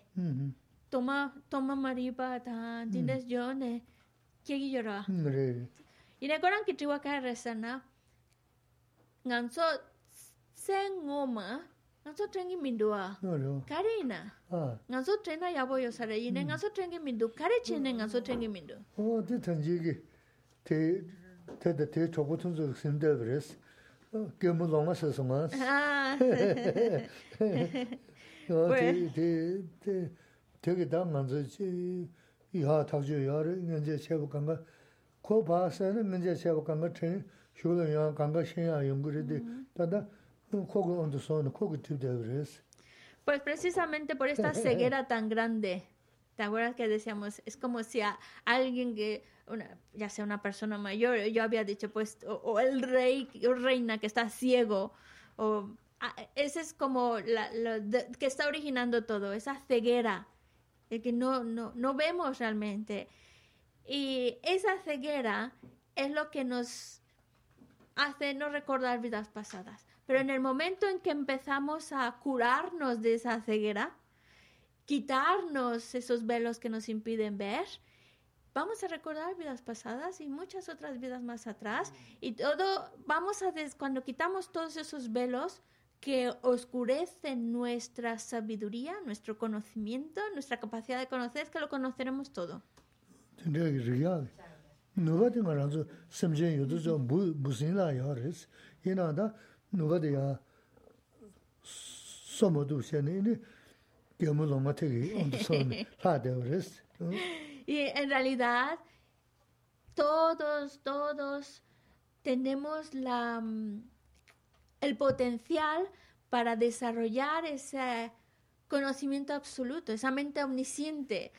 Toma, Toma Mariba, Tan, Dines Yone, mm -hmm. kegi yoro. Mre. Ine korang kitiwa ka resana. Nganso se ngoma. Nganso trengi mindua. Noro. Kari ina. Nganso trena yabo yosare. Ine nganso trengi mindu. Kari chene nganso trengi mindu. O, di tanjigi. Te, te da te chobo tunzu simde vres. Gemu longa sasongas. Ah. Te, te, te, te, te, te, 이하 탁주 야를 이제 체육관 거 코바서는 이제 체육관 거 튼, 쇼는 야 간가 신야 연구리데 다다 코고 언더선 코고 튜데 그랬어. Pues precisamente por esta ceguera tan grande. ¿Te acuerdas que decíamos? Es como si a alguien que, una, ya sea una persona mayor, yo había dicho, pues, o, o el rey o reina que está ciego, o ah, ese es como la, lo de- que está originando todo, esa ceguera, de que no, no, no vemos realmente. Y esa ceguera es lo que nos hace no recordar vidas pasadas. Pero en el momento en que empezamos a curarnos de esa ceguera, quitarnos esos velos que nos impiden ver, vamos a recordar vidas pasadas y muchas otras vidas más atrás. Y todo, vamos a, des- cuando quitamos todos esos velos que oscurece nuestra sabiduría, nuestro conocimiento, nuestra capacidad de conocer, es que lo conoceremos todo. y en realidad, todos, todos tenemos la mm, el potencial para desarrollar ese conocimiento absoluto, esa mente omnisciente.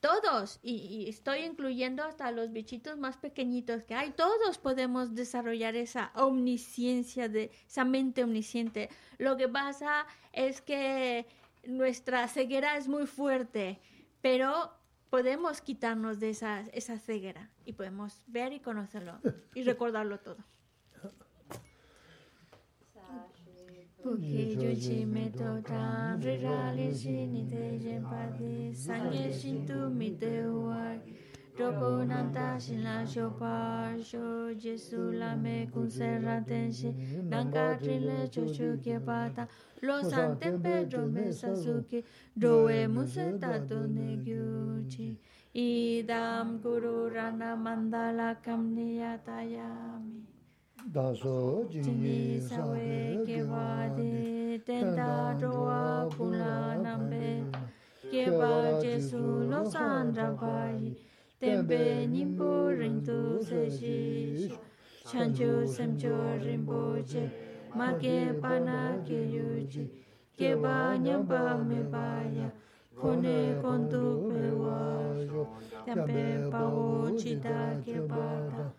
Todos, y, estoy incluyendo hasta los bichitos más pequeñitos que hay, todos podemos desarrollar esa omnisciencia, de, esa mente omnisciente. Lo que pasa es que nuestra ceguera es muy fuerte, pero podemos quitarnos de esa, esa ceguera y podemos ver y conocerlo y recordarlo todo. Porque yo chi me to tan re ra le shi ni te jen pa de san ye shin tu mi te wa Roko nanta shin la sho pa sho Jesu la me kun se ra ten shi Nanga trin le cho chu ke pa ta Lo san ten Pedro me sa su ki Do 다소 지니 사웨 게와데 텐다 조와 쿨라 남베 게바 제수 노산라바이 템베 님보 린도 세시 찬조 삼조 림보제 마게 파나 게유지 게바 냠바 메바야 코네 콘도 베와 템베 파오 치다. 게바다.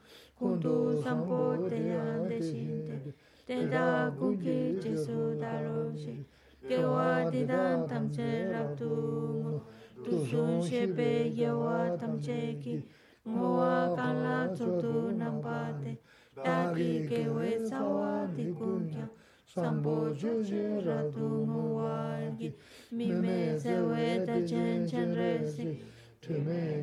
Rap tu ngo tu sun she pe yewa tam che ki ngoa kan la tsu tu nam pa te da ki ke we sawa di kunkya sampo ju je ra tu ngoa ki mi me se we ta chen chen re si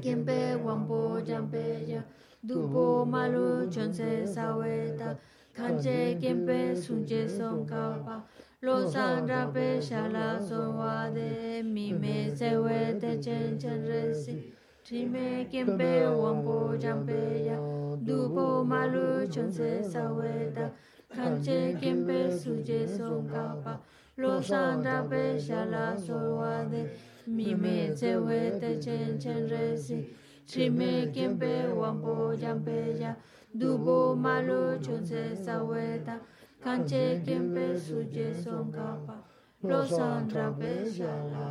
Kimpe wampo jampe ya dupo malu chonse saweta kanche kempe sunche songkapa lo san rape shala sowa de mime sewe te chen chen resi trime kempe wampo jampe ya dupo malu chonse saweta kanche kempe sunche songkapa lo san rape shala sowa de mime sewe te chen chen resi si chi me kien pe wan po jan pe ya. Du bo ma lo chon se sa we ta. Kan che kien pe su je son ka pa lo san ra pe sha la